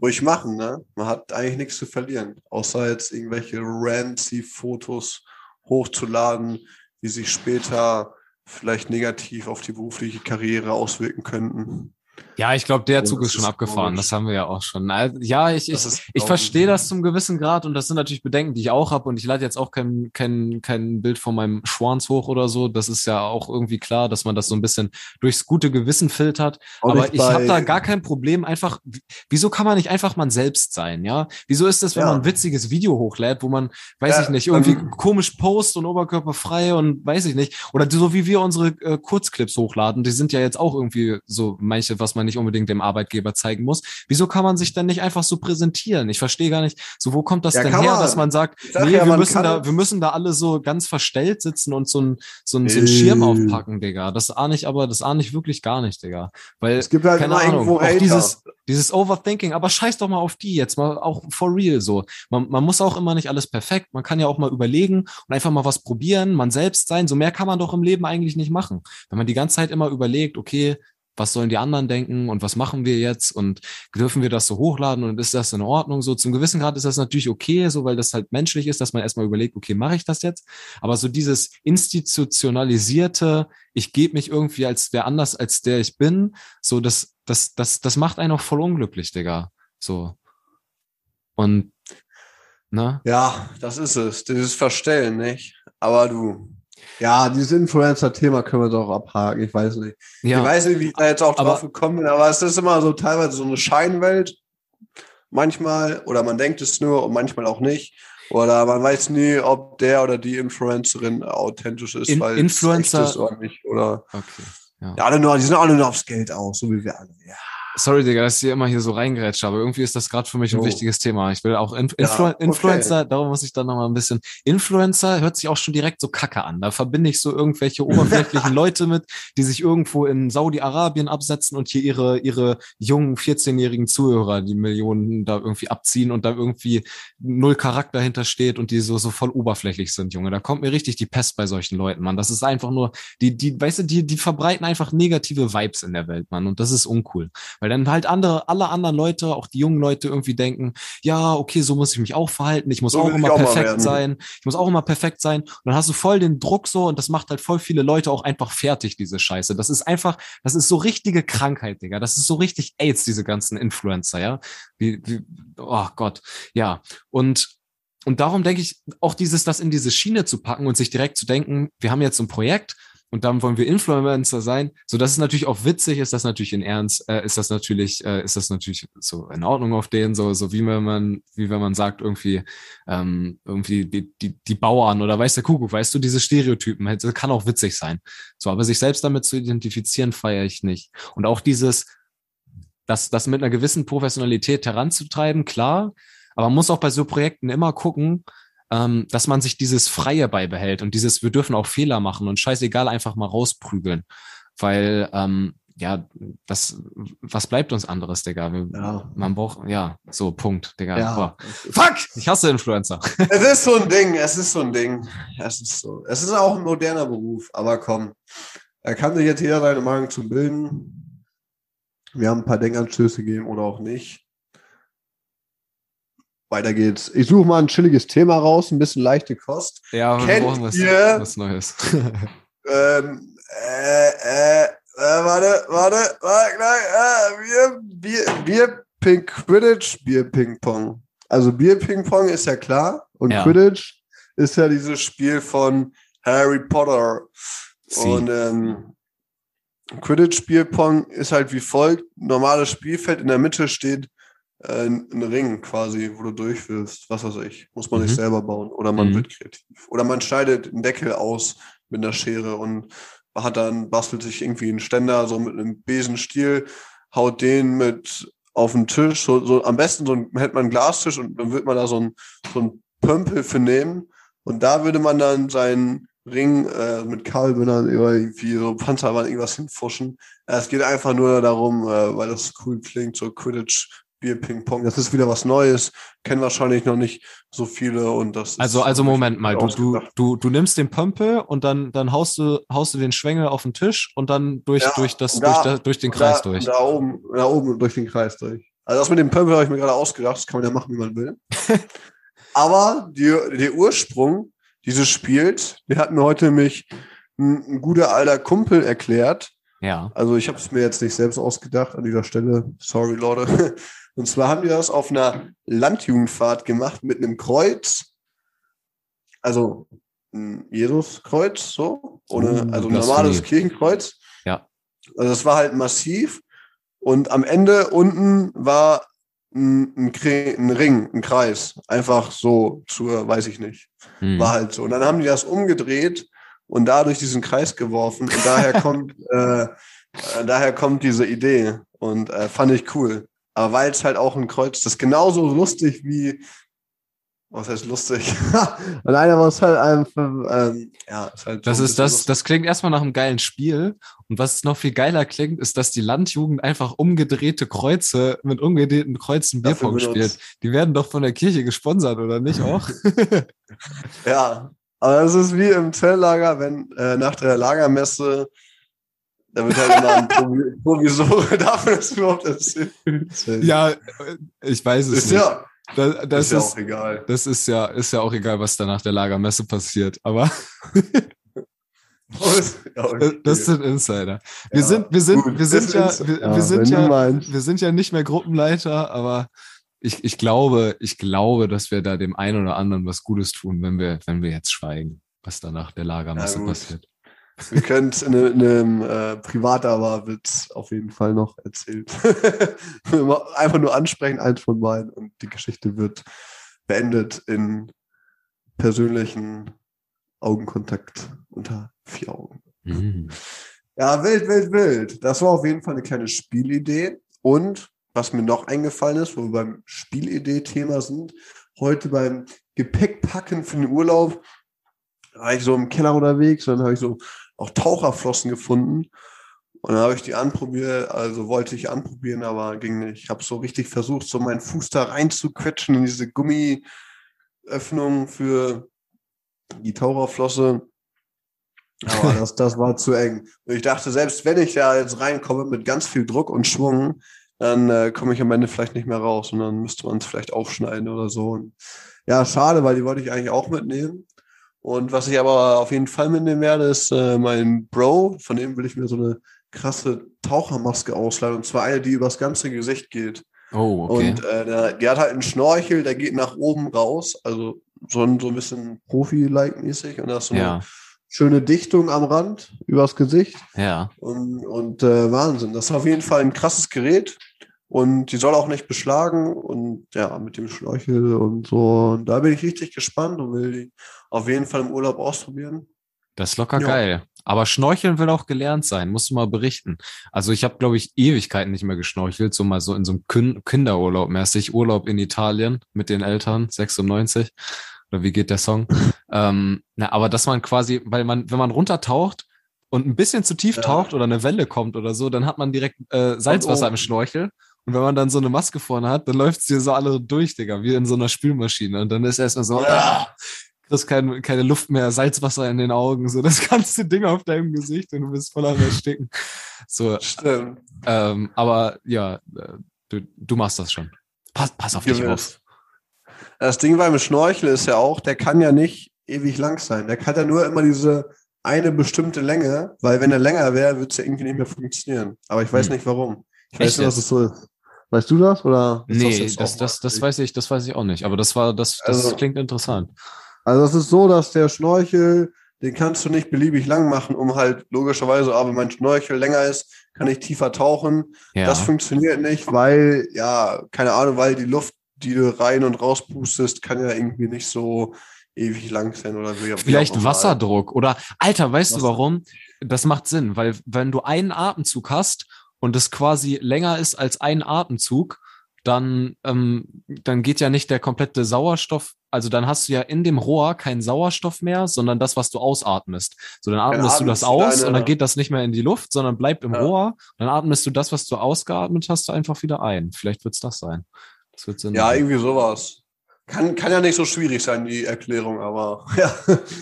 ruhig machen, ne? Man hat eigentlich nichts zu verlieren, außer jetzt irgendwelche rancy Fotos hochzuladen, die sich später vielleicht negativ auf die berufliche Karriere auswirken könnten. Ja, ich glaube, der Zug ist schon abgefahren. Das haben wir ja auch schon. Ja, ich, ich, ich verstehe das zum gewissen Grad und das sind natürlich Bedenken, die ich auch habe. Und ich lade jetzt auch kein, kein, kein Bild von meinem Schwanz hoch oder so. Das ist ja auch irgendwie klar, dass man das so ein bisschen durchs gute Gewissen filtert. Auch Aber ich habe da gar kein Problem. Einfach, wieso kann man nicht einfach man selbst sein? Ja, wieso ist das, wenn ja. man ein witziges Video hochlädt, wo man, weiß ja, ich nicht, irgendwie ähm, komisch post und oberkörperfrei und weiß ich nicht. Oder so wie wir unsere äh, Kurzclips hochladen. Die sind ja jetzt auch irgendwie so manche, was man nicht unbedingt dem Arbeitgeber zeigen muss. Wieso kann man sich dann nicht einfach so präsentieren? Ich verstehe gar nicht, so wo kommt das ja, denn her, man. dass man sagt, nee, ja, wir müssen da, wir müssen da alle so ganz verstellt sitzen und so ein, so ein, so ein Schirm aufpacken, Digga. Das ahne ich aber, das ahne ich wirklich gar nicht, Digga. Weil, es gibt halt keine Ahnung, auch dieses, dieses Overthinking, aber scheiß doch mal auf die jetzt mal auch for real so. Man, man muss auch immer nicht alles perfekt, man kann ja auch mal überlegen und einfach mal was probieren, man selbst sein, so mehr kann man doch im Leben eigentlich nicht machen. Wenn man die ganze Zeit immer überlegt, okay, was sollen die anderen denken und was machen wir jetzt und dürfen wir das so hochladen und ist das in Ordnung? So zum gewissen Grad ist das natürlich okay, so weil das halt menschlich ist, dass man erstmal überlegt, okay, mache ich das jetzt? Aber so dieses institutionalisierte, ich gebe mich irgendwie als wer anders als der ich bin, so das, das, das, das macht einen auch voll unglücklich, Digga. So. Und, ne? Ja, das ist es. Dieses Verstellen, nicht? Aber du, ja, dieses Influencer-Thema können wir doch abhaken. Ich weiß nicht. Ja. Ich weiß nicht, wie ich da jetzt auch drauf gekommen bin, aber es ist immer so teilweise so eine Scheinwelt. Manchmal, oder man denkt es nur und manchmal auch nicht. Oder man weiß nie, ob der oder die Influencerin authentisch ist, In, weil Influencer ist oder nicht. Oder okay. ja. alle nur, die sind alle nur aufs Geld aus, so wie wir alle. Ja. Sorry, Digga, dass ich hier immer hier so reingrätsche, aber irgendwie ist das gerade für mich ein Jo. wichtiges Thema. Ich will auch Inf Ja, Influ okay. Influencer, darum muss ich dann nochmal ein bisschen. Influencer hört sich auch schon direkt so kacke an. Da verbinde ich so irgendwelche oberflächlichen Leute mit, die sich irgendwo in Saudi-Arabien absetzen und hier ihre, ihre jungen 14-jährigen Zuhörer, die Millionen da irgendwie abziehen und da irgendwie null Charakter hintersteht und die so, so voll oberflächlich sind, Junge. Da kommt mir richtig die Pest bei solchen Leuten, Mann. Das ist einfach nur, die, die, weißt du, die, die verbreiten einfach negative Vibes in der Welt, Mann. Und das ist uncool. Weil dann halt andere, alle anderen Leute, auch die jungen Leute irgendwie denken, ja, okay, so muss ich mich auch verhalten. Ich muss So auch immer perfekt sein. Ich muss auch immer perfekt sein. Und dann hast du voll den Druck so und das macht halt voll viele Leute auch einfach fertig, diese Scheiße. Das ist einfach, das ist so richtige Krankheit, Digga. Das ist so richtig AIDS, diese ganzen Influencer, ja. Wie, wie, oh Gott. Ja. Und und darum denke ich, auch dieses, das in diese Schiene zu packen und sich direkt zu denken, wir haben jetzt so ein Projekt und dann wollen wir Influencer sein. So, das ist natürlich auch witzig, ist das natürlich in Ernst, äh, ist das natürlich, äh, ist das natürlich so in Ordnung auf denen, so, so wie wenn man, wie wenn man sagt, irgendwie, ähm, irgendwie die, die, die Bauern oder weiß der Kuckuck, weißt du, diese Stereotypen, halt, das kann auch witzig sein. So, aber sich selbst damit zu identifizieren, feiere ich nicht. Und auch dieses, das, das mit einer gewissen Professionalität heranzutreiben, klar, aber man muss auch bei so Projekten immer gucken, ähm, dass man sich dieses Freie beibehält und dieses, wir dürfen auch Fehler machen und scheißegal einfach mal rausprügeln. Weil, ähm, ja, das, was bleibt uns anderes, Digga? Wir, Ja. Man braucht, ja, so, Punkt, Digga. Ja. Fuck! Ich hasse Influencer. Es ist so ein Ding, es ist so ein Ding. Es ist so. Es ist auch ein moderner Beruf, aber komm. Er kann sich jetzt jeder seine Meinung zu bilden. Wir haben ein paar Denkanstöße gegeben oder auch nicht. Weiter geht's. Ich suche mal ein chilliges Thema raus, ein bisschen leichte Kost. Ja, wir Kennt brauchen was, ihr- was Neues. Ähm, äh, äh, äh, warte, warte, warte, gleich, äh, Bier, Bier, Bier, Ping, Quidditch, Bier, Ping Pong. Also Bier, Ping Pong ist ja klar und Ja. Quidditch ist ja dieses Spiel von Harry Potter. Sie. Und ähm, Quidditch Bier Pong ist halt wie folgt: normales Spielfeld, in der Mitte steht äh, ein ein Ring quasi, wo du durchwirfst, was weiß ich. Muss man Mhm. nicht selber bauen. Oder man Mhm. wird kreativ. Oder man schneidet einen Deckel aus mit einer Schere und hat dann, bastelt sich irgendwie einen Ständer, so mit einem Besenstiel, haut den mit auf den Tisch, so, so am besten so ein, hätte man einen Glastisch und dann wird man da so ein, so ein Pömpel für nehmen und da würde man dann seinen Ring äh, mit Kabelbindern über irgendwie so Panzerwand irgendwas hinfuschen. Äh, Es geht einfach nur darum, äh, weil das cool klingt, so Quidditch, Bier, Ping Pong. Das ist wieder was Neues, kennen wahrscheinlich noch nicht so viele und das Also, ist also Moment mal, du, du, du, du nimmst den Pömpel und dann, dann haust du, haust du den Schwengel auf den Tisch und dann durch, Ja, durch das, und durch, da- da, durch den Kreis da, durch. Da oben, da oben durch den Kreis durch. Also das mit dem Pömpel habe ich mir gerade ausgedacht, das kann man ja machen, wie man will. Aber die, der Ursprung dieses Spiels, den hat mir heute nämlich ein, ein guter alter Kumpel erklärt. Ja. Also ich habe es mir jetzt nicht selbst ausgedacht an dieser Stelle. Sorry, Leute. Und zwar haben die das auf einer Landjugendfahrt gemacht mit einem Kreuz. Also ein Jesuskreuz, so. Ohne, Oh, also ein normales Kirchenkreuz. Ja. Also das war halt massiv. Und am Ende unten war ein, ein, ein Ring, ein Kreis. Einfach so zur, weiß ich nicht. Hm. War halt so. Und dann haben die das umgedreht und dadurch diesen Kreis geworfen. Und daher kommt, äh, äh, daher kommt diese Idee. Und äh, fand ich cool. Aber weil es halt auch ein Kreuz, das ist genauso lustig wie, was heißt lustig? und einer es halt einfach, ähm, ja, ist halt Das ist das, lustig. das klingt erstmal nach einem geilen Spiel. Und was noch viel geiler klingt, ist, dass die Landjugend einfach umgedrehte Kreuze mit umgedrehten Kreuzen Bierpong spielt. Die werden doch von der Kirche gesponsert, oder nicht auch? Ja, aber das ist wie im Zelllager, wenn äh, nach der Lagermesse, da wird halt immer ein Provi Provisor dafür, dass überhaupt erzählst. ja, äh, ich weiß es ist nicht. ja, Da- das ist ja ist, auch egal. das ist ja, ist ja auch egal, was da nach der Lagermesse passiert. Aber das, das sind Insider. Wir Ja, sind, wir sind, gut, wir sind das ja, ist- wir, ja, wir sind wenn du ja, meinst. wir sind ja nicht mehr Gruppenleiter, aber ich, ich glaube, ich glaube, dass wir da dem einen oder anderen was Gutes tun, wenn wir, wenn wir jetzt schweigen, was da nach der Lagermesse Ja, passiert. Wir können es in, in einem äh, Privat-Aber-Witz auf jeden Fall noch erzählt. Einfach nur ansprechen, eins von beiden, und die Geschichte wird beendet in persönlichen Augenkontakt unter vier Augen. Mhm. Ja, wild, wild, wild. Das war auf jeden Fall eine kleine Spielidee. Und was mir noch eingefallen ist, wo wir beim Spielidee-Thema sind, heute beim Gepäckpacken für den Urlaub, war ich so im Keller unterwegs und dann habe ich so auch Taucherflossen gefunden. Und dann habe ich die anprobiert, also wollte ich anprobieren, aber ging nicht. Ich habe so richtig versucht, so meinen Fuß da reinzuquetschen in diese Gummiöffnung für die Taucherflosse. Aber das, das war zu eng. Und ich dachte, selbst wenn ich da jetzt reinkomme mit ganz viel Druck und Schwung, dann äh, komme ich am Ende vielleicht nicht mehr raus und dann müsste man es vielleicht aufschneiden oder so. Und ja, schade, weil die wollte ich eigentlich auch mitnehmen. Und was ich aber auf jeden Fall mitnehmen werde, ist äh, mein Bro, von dem will ich mir so eine krasse Tauchermaske ausleihen. Und zwar eine, die übers ganze Gesicht geht. Oh, okay. Und äh, der, der hat halt einen Schnorchel, der geht nach oben raus, also so ein, so ein bisschen Profi-like mäßig. Und da ist so ja. eine schöne Dichtung am Rand übers Gesicht. Ja. Und, und äh, Wahnsinn. Das ist auf jeden Fall ein krasses Gerät. Und die soll auch nicht beschlagen und ja, mit dem Schnorchel und so. Und da bin ich richtig gespannt und will die auf jeden Fall im Urlaub ausprobieren. Das ist locker ja. geil. Aber Schnorcheln will auch gelernt sein, musst du mal berichten. Also ich habe, glaube ich, Ewigkeiten nicht mehr geschnorchelt, so mal so in so einem Kinderurlaub mäßig, Urlaub in Italien mit den Eltern, 96. Oder wie geht der Song? ähm, na, aber dass man quasi, weil man, wenn man runtertaucht und ein bisschen zu tief ja. taucht oder eine Welle kommt oder so, dann hat man direkt äh, Salzwasser im Schnorchel. Und wenn man dann so eine Maske vorne hat, dann läuft es dir so alle durch, Digga, wie in so einer Spülmaschine. Und dann ist erstmal so, ja. ah, kriegst kein, keine Luft mehr, Salzwasser in den Augen, so das ganze Ding auf deinem Gesicht und du bist voll am Ersticken. So, Stimmt. Ähm, aber ja, äh, du, du machst das schon. Pass, pass auf dich auf. Das Ding beim Schnorchel ist ja auch, der kann ja nicht ewig lang sein. Der kann ja nur immer diese eine bestimmte Länge, weil wenn er länger wäre, würde es ja irgendwie nicht mehr funktionieren. Aber ich weiß hm. nicht warum. Ich weiß nicht, was es so ist. Weißt du das? Oder nee, das, das, das, das, weiß ich, das weiß ich auch nicht. Aber das war, das, das also, klingt interessant. Also es ist so, dass der Schnorchel, den kannst du nicht beliebig lang machen, um halt logischerweise, aber wenn mein Schnorchel länger ist, kann ich tiefer tauchen. Ja. Das funktioniert nicht, weil, ja, keine Ahnung, weil die Luft, die du rein und raus pustest, kann ja irgendwie nicht so ewig lang sein oder so. Vielleicht Wasserdruck oder, Alter, weißt Wasser. du warum? Das macht Sinn, weil wenn du einen Atemzug hast und es quasi länger ist als ein Atemzug, dann, ähm, dann geht ja nicht der komplette Sauerstoff, also dann hast du ja in dem Rohr keinen Sauerstoff mehr, sondern das, was du ausatmest. So, dann atmest dann du das aus deine... und dann geht das nicht mehr in die Luft, sondern bleibt im ja. Rohr. Dann atmest du das, was du ausgeatmet hast, einfach wieder ein. Vielleicht wird's das sein. Das wird Sinn. Ja, machen. irgendwie sowas. Kann, kann ja nicht so schwierig sein, die Erklärung, aber ja.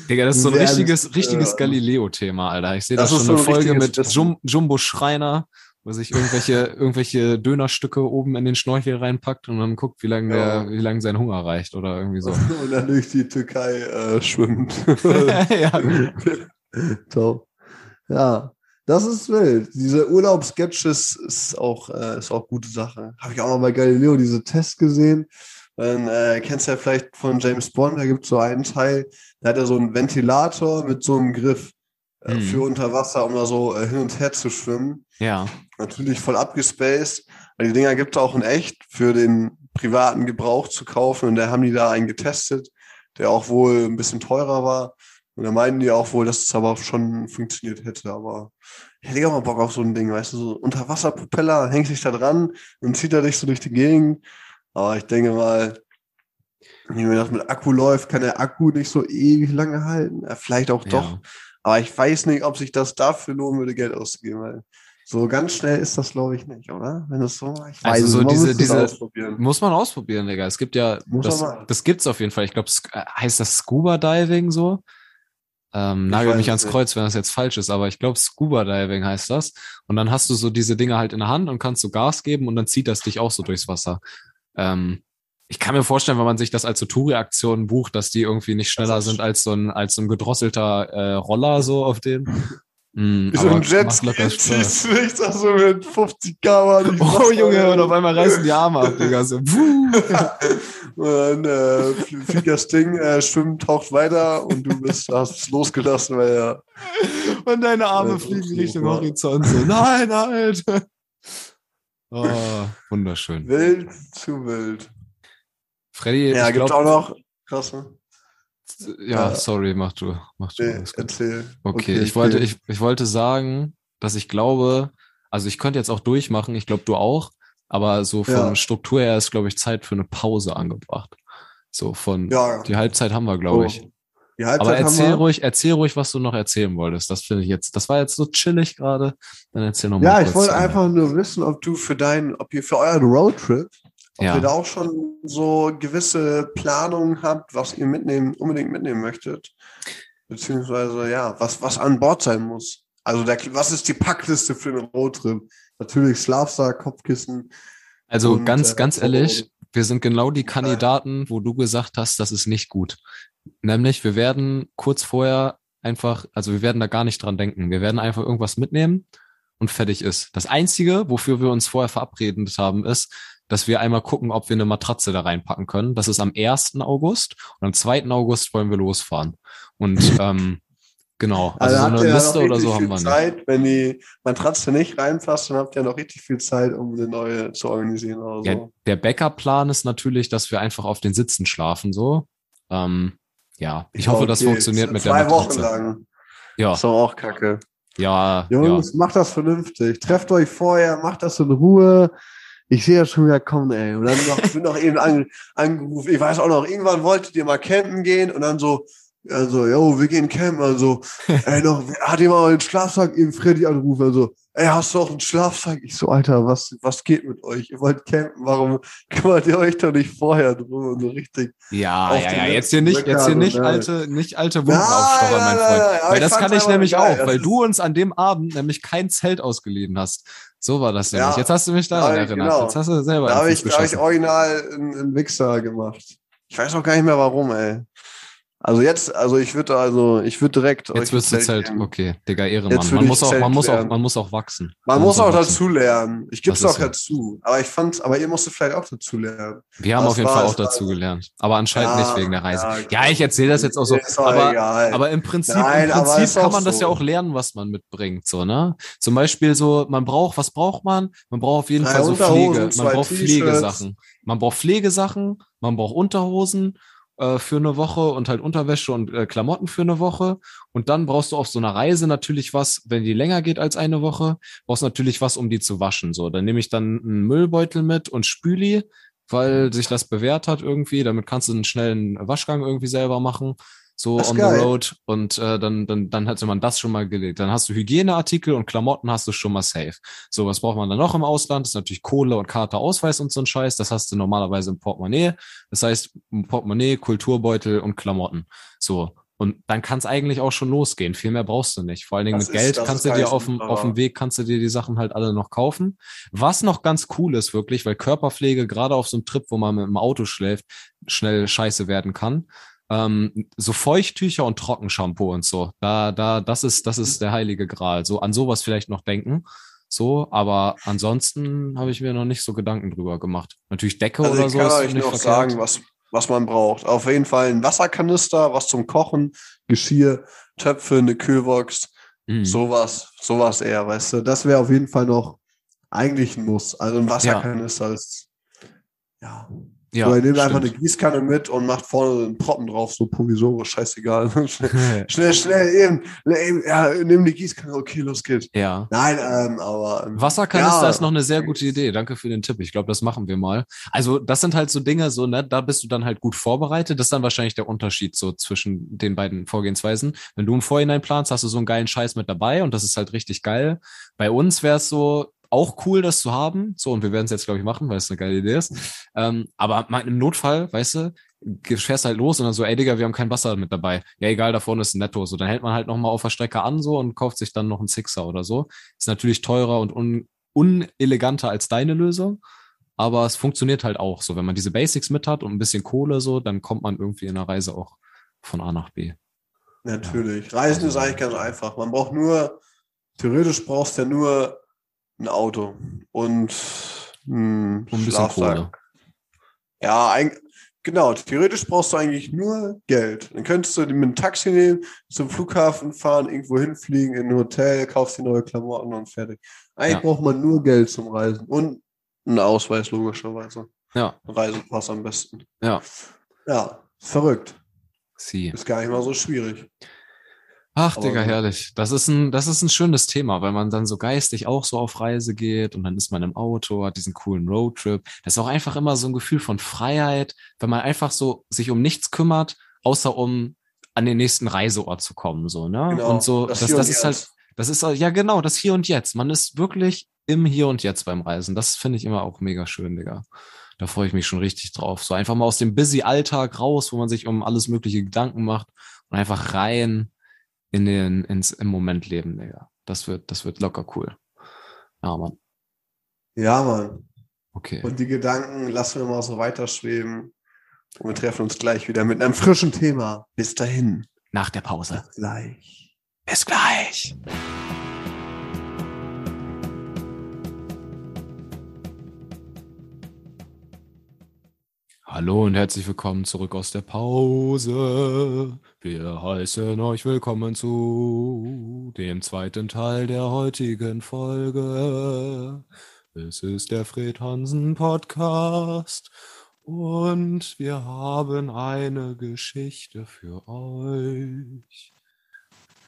Digga, das ist so ein richtiges, richtiges äh, Galileo-Thema, Alter. Ich sehe da schon eine Folge mit Jum Jumbo Schreiner, wo sich irgendwelche, irgendwelche Dönerstücke oben in den Schnorchel reinpackt und dann guckt, wie lange ja. der, wie lange sein Hunger reicht oder irgendwie so. Und dann durch die Türkei äh, schwimmt. ja. Top. Ja. Das ist wild. Diese Urlaubssketches ist auch, äh, ist auch gute Sache. Habe ich auch mal bei Galileo diese Tests gesehen. Dann äh, kennst du ja vielleicht von James Bond, da gibt es so einen Teil, da hat er so einen Ventilator mit so einem Griff mhm. für unter Wasser, um da so äh, hin und her zu schwimmen. Ja. Natürlich voll abgespaced. Weil die Dinger gibt es auch in echt für den privaten Gebrauch zu kaufen. Und da haben die da einen getestet, der auch wohl ein bisschen teurer war. Und da meinten die auch wohl, dass es aber schon funktioniert hätte. Aber ich hätte auch mal Bock auf so ein Ding, weißt du, so Unterwasserpropeller, hängst dich da dran und zieht er dich so durch die Gegend. Aber ich denke mal, wenn das mit Akku läuft, kann der Akku nicht so ewig lange halten. Vielleicht auch doch. Ja. Aber ich weiß nicht, ob sich das dafür lohnen würde, Geld auszugeben, weil so ganz schnell ist das, glaube ich, nicht, oder? Wenn es so, ich weiß also so diese, diese, muss man ausprobieren, Digga. Es gibt ja, muss das, das gibt's auf jeden Fall. Ich glaube, äh, heißt das Scuba Diving so? Ähm, nagel mich ans Kreuz, wenn das jetzt falsch ist, aber ich glaube, Scuba Diving heißt das. Und dann hast du so diese Dinge halt in der Hand und kannst so Gas geben und dann zieht das dich auch so durchs Wasser. Ähm, ich kann mir vorstellen, wenn man sich das als so Touri-Aktionen bucht, dass die irgendwie nicht schneller sind als so ein, als so ein gedrosselter äh, Roller so auf dem. Mm, so ein Jetski ziehst du nicht so mit 50 km Oh Junge, und auf einmal reißen die Arme ab, Digga. So, und dann äh, fliegt das Ding, äh, schwimmt, taucht weiter und du bist, hast es losgelassen, weil ja. Und deine Arme fliegen Richtung Horizont. So, nein, Alter. Oh, wunderschön. Wild zu wild. Freddy, ja, gibt auch noch krass. Ne? ja, sorry, mach du. Mach du. Nee, erzähl. Okay, okay, ich, wollte, ich, ich wollte sagen, dass ich glaube, also ich könnte jetzt auch durchmachen, ich glaube, du auch, aber so von ja. Struktur her ist, glaube ich, Zeit für eine Pause angebracht. So von, ja. die Halbzeit haben wir, glaube ich. Die Halbzeit aber erzähl ruhig, erzähl ruhig, was du noch erzählen wolltest. Das finde ich jetzt, das war jetzt so chillig gerade. Dann erzähl noch mal. Ja, ich wollte einfach nur wissen, ob du für deinen, ob ihr für euren Roadtrip, ob ja. ihr da auch schon so gewisse Planungen habt, was ihr mitnehmen, unbedingt mitnehmen möchtet. Beziehungsweise, ja, was, was an Bord sein muss. Also, der, was ist die Packliste für einen Roadtrip? Natürlich Schlafsack, Kopfkissen. Also, und, ganz, äh, ganz ehrlich, wir sind genau die Kandidaten, wo du gesagt hast, das ist nicht gut. Nämlich, wir werden kurz vorher einfach, also wir werden da gar nicht dran denken. Wir werden einfach irgendwas mitnehmen und fertig ist. Das Einzige, wofür wir uns vorher verabredet haben, ist, dass wir einmal gucken, ob wir eine Matratze da reinpacken können. Das ist am 1. August und am 2. August wollen wir losfahren. Und ähm, genau, also, also so eine Liste oder so haben wir Zeit, nicht. Wenn die Matratze nicht reinpasst, dann habt ihr noch richtig viel Zeit, um eine neue zu organisieren oder so. Ja, der Backup-Plan ist natürlich, dass wir einfach auf den Sitzen schlafen, so. Ähm, ja, ich hoffe, das funktioniert mit der Matratze. Zwei Wochen lang. Ja. ist doch auch kacke. Ja. Jungs, ja. macht das vernünftig. Trefft euch vorher, macht das in Ruhe. Ich sehe ja schon wieder kommen, ey. Und dann noch, bin noch eben an, angerufen. Ich weiß auch noch, irgendwann wolltet ihr mal campen gehen und dann so, also, yo, wir gehen campen. Also, ey, noch, hat jemand mal den Schlafsack eben Freddy anrufen? Also, ey, hast du auch einen Schlafsack? Ich so, Alter, was, was geht mit euch? Ihr wollt campen, warum kümmert ihr euch doch nicht vorher drum und so richtig? Ja, ja, ja, jetzt hier nicht, jetzt hier nicht alte, nicht alte Wunden aufstochern, mein Freund. Weil das kann ich nämlich auch, weil du uns an dem Abend nämlich kein Zelt ausgeliehen hast. So war das nämlich. Ja, jetzt hast du mich daran erinnert. Genau. Jetzt hast du selber Da habe ich, da hab ich original einen, einen Wichser gemacht. Ich weiß auch gar nicht mehr warum, ey. Also jetzt, also ich würde also, ich würde direkt. Jetzt wirst du Zelt, okay, Digga, Ehrenmann. Man muss, auch, man, muss auch, man muss auch wachsen. Man, man muss auch wachsen. dazu lernen. Ich gebe es auch so. dazu. Aber ich fand, aber ihr musstet vielleicht auch dazu lernen. Wir haben das auf jeden Fall auch dazu gelernt. Aber anscheinend ja, nicht wegen der Reise. Ja, ja ich erzähle das jetzt auch so. Aber, aber im Prinzip, Nein, im Prinzip kann man so. das ja auch lernen, was man mitbringt, so, ne? Zum Beispiel so, man braucht, was braucht man? Man braucht auf jeden Drei Fall so Pflege. Man braucht Pflegesachen. Man braucht Pflegesachen, man braucht Unterhosen äh, für eine Woche und halt Unterwäsche und äh, Klamotten für eine Woche. Und dann brauchst du auf so einer Reise natürlich was, wenn die länger geht als eine Woche, brauchst natürlich was, um die zu waschen. So, dann nehme ich dann einen Müllbeutel mit und Spüli, weil sich das bewährt hat irgendwie. Damit kannst du einen schnellen Waschgang irgendwie selber machen so on geil. the road und äh, dann, dann, dann hätte man das schon mal gelegt. Dann hast du Hygieneartikel und Klamotten hast du schon mal safe. So, was braucht man dann noch im Ausland? Das ist natürlich Kohle und Karte, Ausweis und so ein Scheiß. Das hast du normalerweise im Portemonnaie. Das heißt, Portemonnaie, Kulturbeutel und Klamotten. So. Und dann kann es eigentlich auch schon losgehen. Viel mehr brauchst du nicht. Vor allen Dingen das mit ist, Geld kannst du dir auf dem, auf dem Weg, kannst du dir die Sachen halt alle noch kaufen. Was noch ganz cool ist wirklich, weil Körperpflege gerade auf so einem Trip, wo man mit dem Auto schläft, schnell scheiße werden kann ähm, so Feuchttücher und Trockenshampoo und so. Da, da, das ist, das ist der heilige Gral. So an sowas vielleicht noch denken. So, aber ansonsten habe ich mir noch nicht so Gedanken drüber gemacht. Natürlich Decke also oder so. Ich kann euch noch sagen, was, was man braucht. Auf jeden Fall ein Wasserkanister, was zum Kochen, Geschirr, Töpfe, eine Kühlbox, mhm. sowas, sowas eher, weißt du. Das wäre auf jeden Fall noch eigentlich ein Muss. Also ein Wasserkanister ja. ist, ja, ja, so, er nimmt einfach eine Gießkanne mit und macht vorne einen Proppen drauf, so provisorisch, scheißegal. schnell, schnell, schnell, eben, eben, ja, nimm die Gießkanne, okay, los geht's. Ja. Nein, ähm, aber. Ähm, Wasserkanister ja, ist noch eine sehr gute Idee. Danke für den Tipp. Ich glaube, das machen wir mal. Also, das sind halt so Dinge, so, ne, da bist du dann halt gut vorbereitet. Das ist dann wahrscheinlich der Unterschied so zwischen den beiden Vorgehensweisen. Wenn du im Vorhinein planst, hast du so einen geilen Scheiß mit dabei und das ist halt richtig geil. Bei uns wäre es so, auch cool, das zu haben. So, und wir werden es jetzt, glaube ich, machen, weil es eine geile Idee ist. Ähm, aber im Notfall, weißt du, fährst halt los und dann so, ey Digga, wir haben kein Wasser mit dabei. Ja, egal, da vorne ist ein Netto. So, dann hält man halt nochmal auf der Strecke an so und kauft sich dann noch einen Sixer oder so. Ist natürlich teurer und un uneleganter als deine Lösung. Aber es funktioniert halt auch so. Wenn man diese Basics mit hat und ein bisschen Kohle so, dann kommt man irgendwie in der Reise auch von A nach B. Natürlich. Reisen ist eigentlich ganz einfach. Man braucht nur, theoretisch brauchst du ja nur ein Auto und ein, ein Schlafsack. Ja, ein, genau. Theoretisch brauchst du eigentlich nur Geld. Dann könntest du mit dem Taxi nehmen, zum Flughafen fahren, irgendwo hinfliegen, in ein Hotel, kaufst die neue Klamotten und fertig. Eigentlich ja. braucht man nur Geld zum Reisen und einen Ausweis, logischerweise. Ja. Reisepass am besten. Ja. Ja, verrückt. Sie. Ist gar nicht mal so schwierig. Ach, Aber Digga, herrlich. Das ist ein, das ist ein schönes Thema, weil man dann so geistig auch so auf Reise geht und dann ist man im Auto, hat diesen coolen Roadtrip. Das ist auch einfach immer so ein Gefühl von Freiheit, wenn man einfach so sich um nichts kümmert, außer um an den nächsten Reiseort zu kommen, so, ne? Genau, und so, das, das, das ist halt, das ist, ja genau, das Hier und Jetzt. Man ist wirklich im Hier und Jetzt beim Reisen. Das finde ich immer auch mega schön, Digga. Da freue ich mich schon richtig drauf. So einfach mal aus dem busy Alltag raus, wo man sich um alles mögliche Gedanken macht und einfach rein in den, ins, im Moment leben, Digga. Das wird, das wird locker cool. Ja, Mann. Ja, Mann. Okay. Und die Gedanken lassen wir mal so weiterschweben. Und wir treffen uns gleich wieder mit einem frischen Thema. Bis dahin. Nach der Pause. Bis gleich. Bis gleich. Hallo und herzlich willkommen zurück aus der Pause. Wir heißen euch willkommen zu dem zweiten Teil der heutigen Folge. Es ist der Fred Hansen Podcast und wir haben eine Geschichte für euch.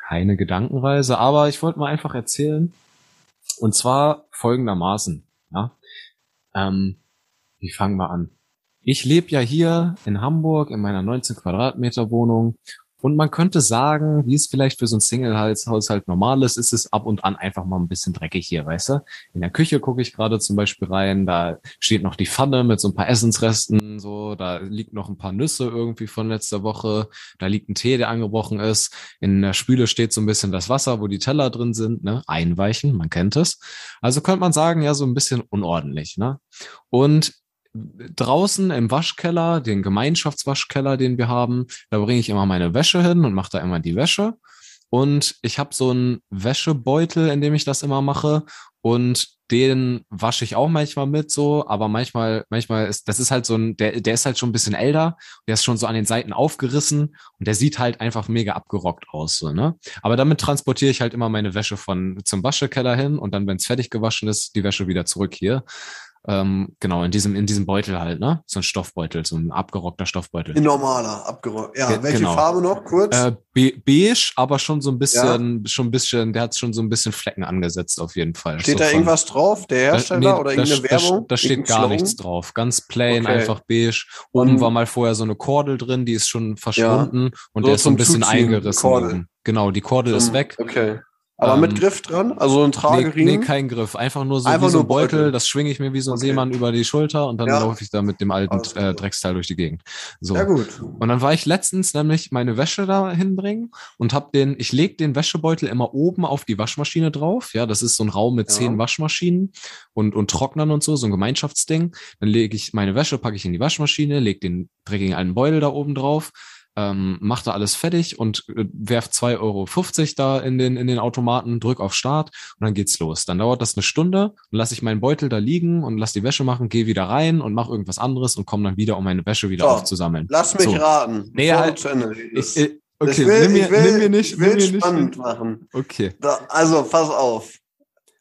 Keine Gedankenreise, aber ich wollte mal einfach erzählen. Und zwar folgendermaßen. Ja? Ähm, wie fangen wir an? Ich lebe ja hier in Hamburg in meiner 19 Quadratmeter Wohnung und man könnte sagen, wie es vielleicht für so ein Single-Haushalt normal ist, ist es ab und an einfach mal ein bisschen dreckig hier, weißt du? In der Küche gucke ich gerade zum Beispiel rein, da steht noch die Pfanne mit so ein paar Essensresten, so, da liegt noch ein paar Nüsse irgendwie von letzter Woche, da liegt ein Tee, der angebrochen ist. In der Spüle steht so ein bisschen das Wasser, wo die Teller drin sind, ne? Einweichen, man kennt es. Also könnte man sagen, ja, so ein bisschen unordentlich, ne? Und draußen im Waschkeller, den Gemeinschaftswaschkeller, den wir haben, da bringe ich immer meine Wäsche hin und mache da immer die Wäsche. Und ich habe so einen Wäschebeutel, in dem ich das immer mache. Und den wasche ich auch manchmal mit so, aber manchmal, manchmal ist, das ist halt so ein, der, der ist halt schon ein bisschen älter, der ist schon so an den Seiten aufgerissen und der sieht halt einfach mega abgerockt aus, so, ne? Aber damit transportiere ich halt immer meine Wäsche von zum Waschekeller hin und dann, wenn es fertig gewaschen ist, die Wäsche wieder zurück hier. Ähm, genau, in diesem, in diesem Beutel halt, ne? So ein Stoffbeutel, so ein abgerockter Stoffbeutel. Ein normaler, abgerockt. Ja, Ge welche genau. Farbe noch, kurz? Äh, be beige, aber schon so ein bisschen, ja. schon ein bisschen, der hat schon so ein bisschen Flecken angesetzt, auf jeden Fall. Steht so da von, irgendwas drauf, der Hersteller da, nee, oder irgendeine da, Werbung? Da, steht gar Slogan? nichts drauf. Ganz plain, okay. einfach beige. Oben um, war mal vorher so eine Kordel drin, die ist schon verschwunden ja. und so der ist so ein bisschen eingerissen. Kordel. Genau, die Kordel zum, ist weg. Okay. Aber ähm, mit Griff dran? Also ein Trageriemen? Nee, nee, kein Griff. Einfach nur so Einfach wie so ein Beutel. Beutel. Das schwinge ich mir wie so ein okay. Seemann über die Schulter und dann ja. laufe ich da mit dem alten äh, Drecksteil durch die Gegend. So. Ja, gut. Und dann war ich letztens nämlich meine Wäsche da hinbringen und hab den, ich leg den Wäschebeutel immer oben auf die Waschmaschine drauf. Ja, das ist so ein Raum mit ja. zehn Waschmaschinen und, und Trocknern und so, so ein Gemeinschaftsding. Dann lege ich meine Wäsche, packe ich in die Waschmaschine, leg den dreckigen alten Beutel da oben drauf ähm, mach da alles fertig und äh, werf 2,50 Euro da in den, in den Automaten, drück auf Start und dann geht's los. Dann dauert das eine Stunde, dann lasse ich meinen Beutel da liegen und lass die Wäsche machen, gehe wieder rein und mach irgendwas anderes und komme dann wieder, um meine Wäsche wieder so, aufzusammeln. Lass mich so. raten. Nee, halt, ich, ich, okay, will, nimm, mir, will, nimm mir nicht, will nimm mir spannend nicht. machen. Okay. Da, also, pass auf.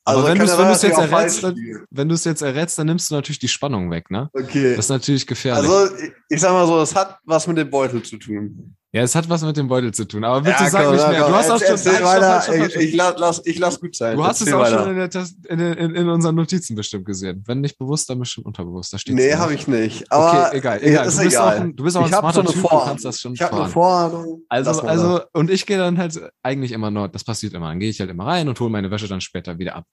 Aber also wenn, wenn du es jetzt errätst, dann, wenn du es jetzt errätst, dann nimmst du natürlich die Spannung weg, ne? Okay. Das ist natürlich gefährlich. Also ich, ich sag mal so, es hat was mit dem Beutel zu tun. Ja, es hat was mit dem Beutel zu tun. Aber bitte ja, sag komm, nicht mehr. Du hast auch schon. Weiter. Ich, ich, lass, ich lass gut sein. Du hast es auch weiter. schon in, der, in, in, unseren Notizen bestimmt gesehen. Wenn nicht bewusst, dann bestimmt unterbewusst. Da steht Nee, habe ich nicht. Aber okay, egal. egal. Ist du, bist egal. Auch ein, du bist auch ich ein smarter so Typ. Du kannst das schon Ich habe eine Vorahnung. Also, also, und ich gehe dann halt eigentlich immer nur, das passiert immer. Dann gehe ich halt immer rein und hole meine Wäsche dann später wieder ab.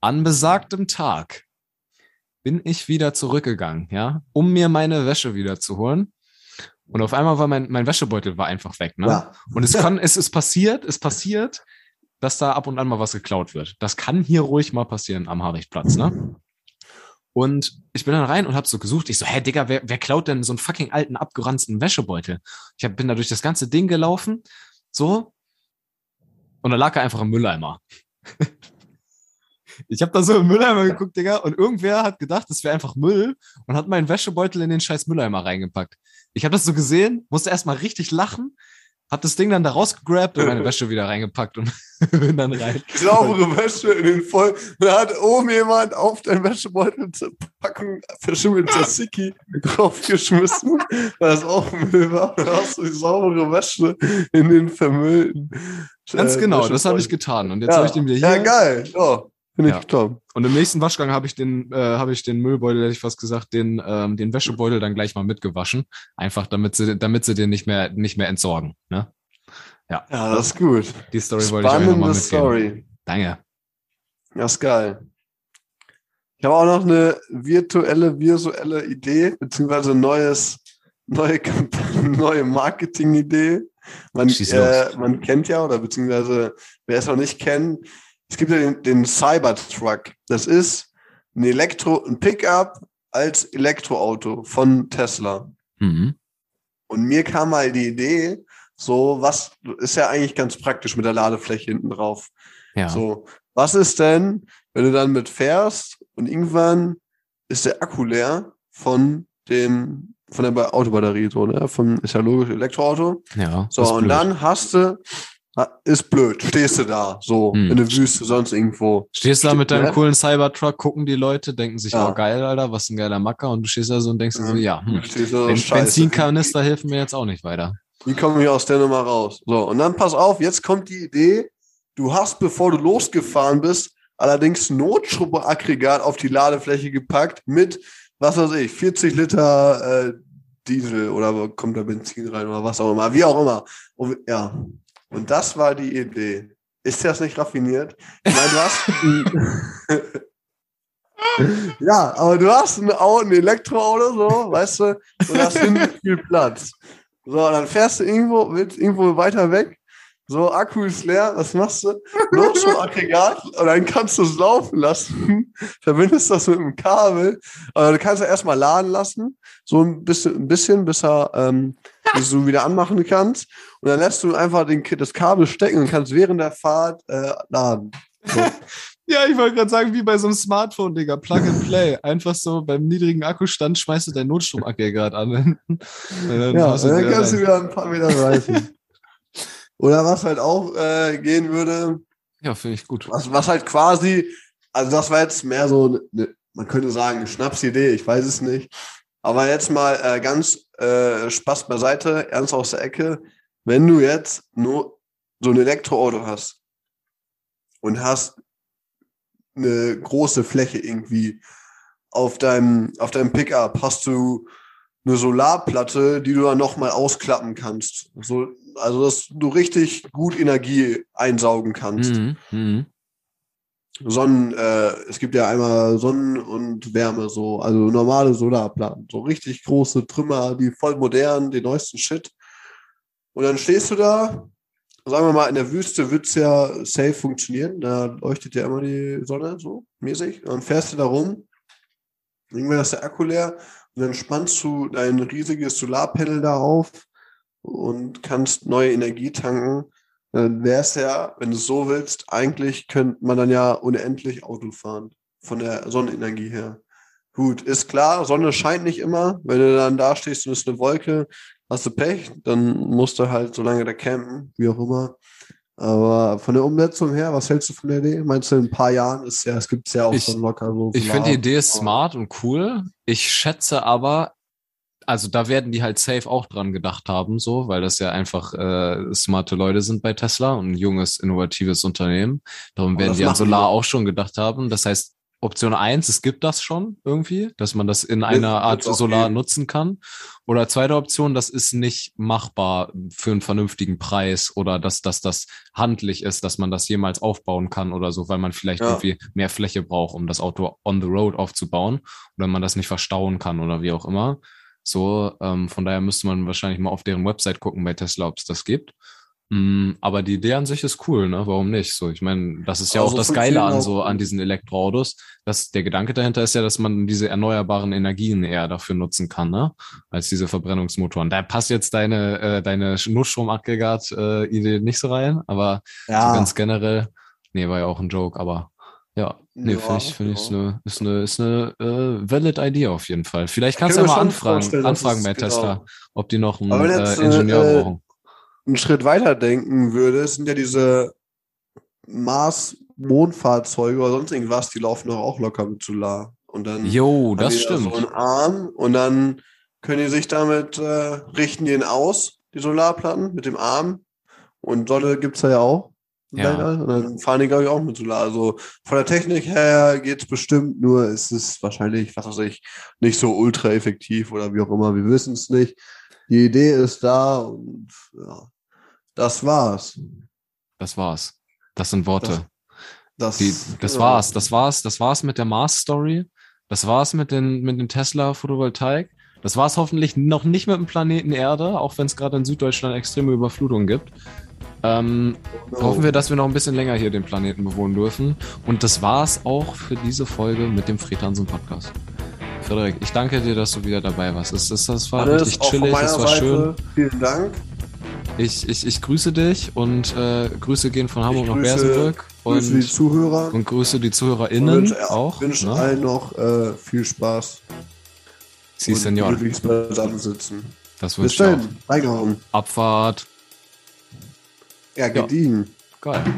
An besagtem Tag bin ich wieder zurückgegangen, ja, um mir meine Wäsche wieder zu holen. Und auf einmal war mein, mein Wäschebeutel war einfach weg, ne? Ja. Und es kann, es ist passiert, es passiert, dass da ab und an mal was geklaut wird. Das kann hier ruhig mal passieren am Harichtplatz, ne? Und ich bin dann rein und hab so gesucht. Ich so, hä, Digga, wer, wer klaut denn so einen fucking alten, abgeranzten Wäschebeutel? Ich hab, bin da durch das ganze Ding gelaufen, so. Und da lag er einfach im Mülleimer. Ich habe da so im Mülleimer geguckt, Digga, und irgendwer hat gedacht, das wäre einfach Müll und hat meinen Wäschebeutel in den scheiß Mülleimer reingepackt. Ich habe das so gesehen, musste erstmal richtig lachen, hab das Ding dann da rausgegrabt und meine Wäsche wieder reingepackt und bin dann rein. Saubere Wäsche in den voll. Da hat oben jemand auf dein Wäschebeutel zur Packung verschimmelter Tzatziki draufgeschmissen, weil das auch Müll war. Da hast du die saubere Wäsche in den vermüllten. Ganz äh, genau, das habe ich getan. Und jetzt ja. habe ich den wieder hier. Ja, geil. Ja. Ich ja. top. Und im nächsten Waschgang habe ich den, äh, habe ich den Müllbeutel, hätte ich fast gesagt, den, ähm, den Wäschebeutel dann gleich mal mitgewaschen. Einfach damit sie, damit sie den nicht mehr, nicht mehr entsorgen. Ne? Ja. Ja, das ist gut. Die Story Spannende wollte ich euch nochmal mitgeben. Story. Danke. Das ist geil. Ich habe auch noch eine virtuelle, visuelle Idee, beziehungsweise neues, neue Kampagne, neue Marketing-Idee. Man, äh, man kennt ja, oder beziehungsweise wer es noch nicht kennt, es gibt ja den, den Cybertruck. Das ist ein Elektro, ein Pickup als Elektroauto von Tesla. Mhm. Und mir kam mal die Idee, so was ist ja eigentlich ganz praktisch mit der Ladefläche hinten drauf. Ja. So, was ist denn, wenn du dann mit fährst und irgendwann ist der Akku leer von dem von der Autobatterie so, ne? Von ist ja logisch Elektroauto. Ja. So und blöd. dann hast du ist blöd. Stehst du da, so hm. in der Wüste, sonst irgendwo. Stehst du da mit deinem ne? coolen Cybertruck, gucken die Leute, denken sich, ja. oh geil, Alter, was ein geiler Macker. Und du stehst da so und denkst ja. so, ja, hm, so, ben Benzinkanister helfen mir jetzt auch nicht weiter. Wie komme ich aus der Nummer raus? So, und dann pass auf, jetzt kommt die Idee, du hast, bevor du losgefahren bist, allerdings Notstromaggregat auf die Ladefläche gepackt mit, was weiß ich, 40 Liter äh, Diesel oder kommt da Benzin rein oder was auch immer, wie auch immer. Und, ja, und das war die Idee. Ist das nicht raffiniert? Ich meine, du hast. ja, aber du hast ein, Auto, ein Elektroauto, so, weißt du, und hast hinten viel Platz. So, dann fährst du irgendwo, willst irgendwo weiter weg so, Akku ist leer, was machst du? Notstromaggregat und dann kannst du es laufen lassen, verbindest das mit einem Kabel, aber du kannst ja erstmal laden lassen, so ein bisschen, ein bisschen bis, er, ähm, bis du wieder anmachen kannst und dann lässt du einfach den, das Kabel stecken und kannst während der Fahrt äh, laden. So. Ja, ich wollte gerade sagen, wie bei so einem Smartphone, Digga. Plug and Play. Einfach so beim niedrigen Akkustand schmeißt du dein Notstromaggregat an. Dann ja, dann kannst du wieder ein paar Meter reichen. Oder was halt auch äh, gehen würde. Ja, finde ich gut. Was, was halt quasi, also das war jetzt mehr so, eine, man könnte sagen, eine Schnapsidee, ich weiß es nicht. Aber jetzt mal äh, ganz äh, Spaß beiseite, ernst aus der Ecke. Wenn du jetzt nur so ein Elektroauto hast und hast eine große Fläche irgendwie auf deinem, auf deinem Pickup, hast du eine Solarplatte, die du dann nochmal ausklappen kannst. So, also, dass du richtig gut Energie einsaugen kannst. Mhm, mh. Sonnen, äh, es gibt ja einmal Sonnen und Wärme, so, also normale Solarplatten, so richtig große Trümmer, die voll modern, den neuesten Shit. Und dann stehst du da, sagen wir mal, in der Wüste wird es ja safe funktionieren, da leuchtet ja immer die Sonne so mäßig. Und dann fährst du da rum, irgendwann ist der Akku leer und dann spannst du dein riesiges Solarpanel da auf und kannst neue Energie tanken. Dann wäre es ja, wenn du es so willst, eigentlich könnte man dann ja unendlich Auto fahren. Von der Sonnenenergie her. Gut, ist klar, Sonne scheint nicht immer. Wenn du dann da stehst und es ist eine Wolke, hast du Pech, dann musst du halt so lange da campen, wie auch immer. Aber von der Umsetzung her, was hältst du von der Idee? Meinst du, in ein paar Jahren ist ja, es gibt es ja auch ich, schon locker so. Ich finde die Idee smart und cool. Ich schätze aber, also da werden die halt safe auch dran gedacht haben, so, weil das ja einfach äh, smarte Leute sind bei Tesla und ein junges, innovatives Unternehmen. Darum werden die an Solar auch schon gedacht haben. Das heißt, Option eins, es gibt das schon irgendwie, dass man das in einer Art Solar geben. nutzen kann. Oder zweite Option, das ist nicht machbar für einen vernünftigen Preis oder dass, dass das handlich ist, dass man das jemals aufbauen kann oder so, weil man vielleicht ja. irgendwie mehr Fläche braucht, um das Auto on the road aufzubauen oder man das nicht verstauen kann oder wie auch immer. So, ähm, von daher müsste man wahrscheinlich mal auf deren Website gucken bei Tesla, ob es das gibt. Mm, aber die Idee an sich ist cool, ne? Warum nicht? So, ich meine, das ist ja also auch das Geile an so an diesen Elektroautos. dass der Gedanke dahinter ist ja, dass man diese erneuerbaren Energien eher dafür nutzen kann, ne? Als diese Verbrennungsmotoren. Da passt jetzt deine äh, deine Nutzstromaggregat-Idee äh, nicht so rein, aber ja. so ganz generell, nee, war ja auch ein Joke, aber ja, nee, ja, finde ich, finde ich, ist eine, ist eine, ist eine äh, valid Idee auf jeden Fall. Vielleicht kannst du ja mal anfragen, anfragen bei Tesla, genau. ob die noch einen äh, Ingenieur äh, brauchen einen Schritt weiter denken würdest, sind ja diese Mars-Mondfahrzeuge oder sonst irgendwas, die laufen doch auch locker mit Solar. Und dann jo, das stimmt. so einen Arm und dann können die sich damit äh, richten die ihn aus, die Solarplatten mit dem Arm. Und Sonne gibt's da ja auch. Ja. Und dann fahren die, glaube ich, auch mit Solar. Also von der Technik her geht's bestimmt, nur es ist wahrscheinlich, was weiß ich, nicht so ultra effektiv oder wie auch immer. Wir wissen es nicht. Die Idee ist da und ja, das war's. Das war's. Das sind Worte. Das, das, die, das ja. war's. Das war's. Das war's mit der Mars-Story. Das war's mit den, mit den Tesla Das war's hoffentlich noch nicht mit dem Planeten Erde, auch wenn es gerade in Süddeutschland extreme Überflutungen gibt. Ähm, oh. Hoffen wir, dass wir noch ein bisschen länger hier den Planeten bewohnen dürfen. Und das war's auch für diese Folge mit dem Fredhansen Podcast. Frederik, ich danke dir, dass du wieder dabei warst. Es, es, es war Alles richtig chillig, es war Seite. schön. Vielen Dank. Ich, ich, ich grüße dich und äh, Grüße gehen von Hamburg nach Bersenbrück. Und, grüße die Zuhörer. Und grüße die ZuhörerInnen und wünsche, auch. Ich wünsche ne? allen noch äh, viel Spaß. Sie, Senor. zusammensitzen. Das wünsche ich auch. Reingehauen. Abfahrt. Ja, gediegen. Ja. Geil.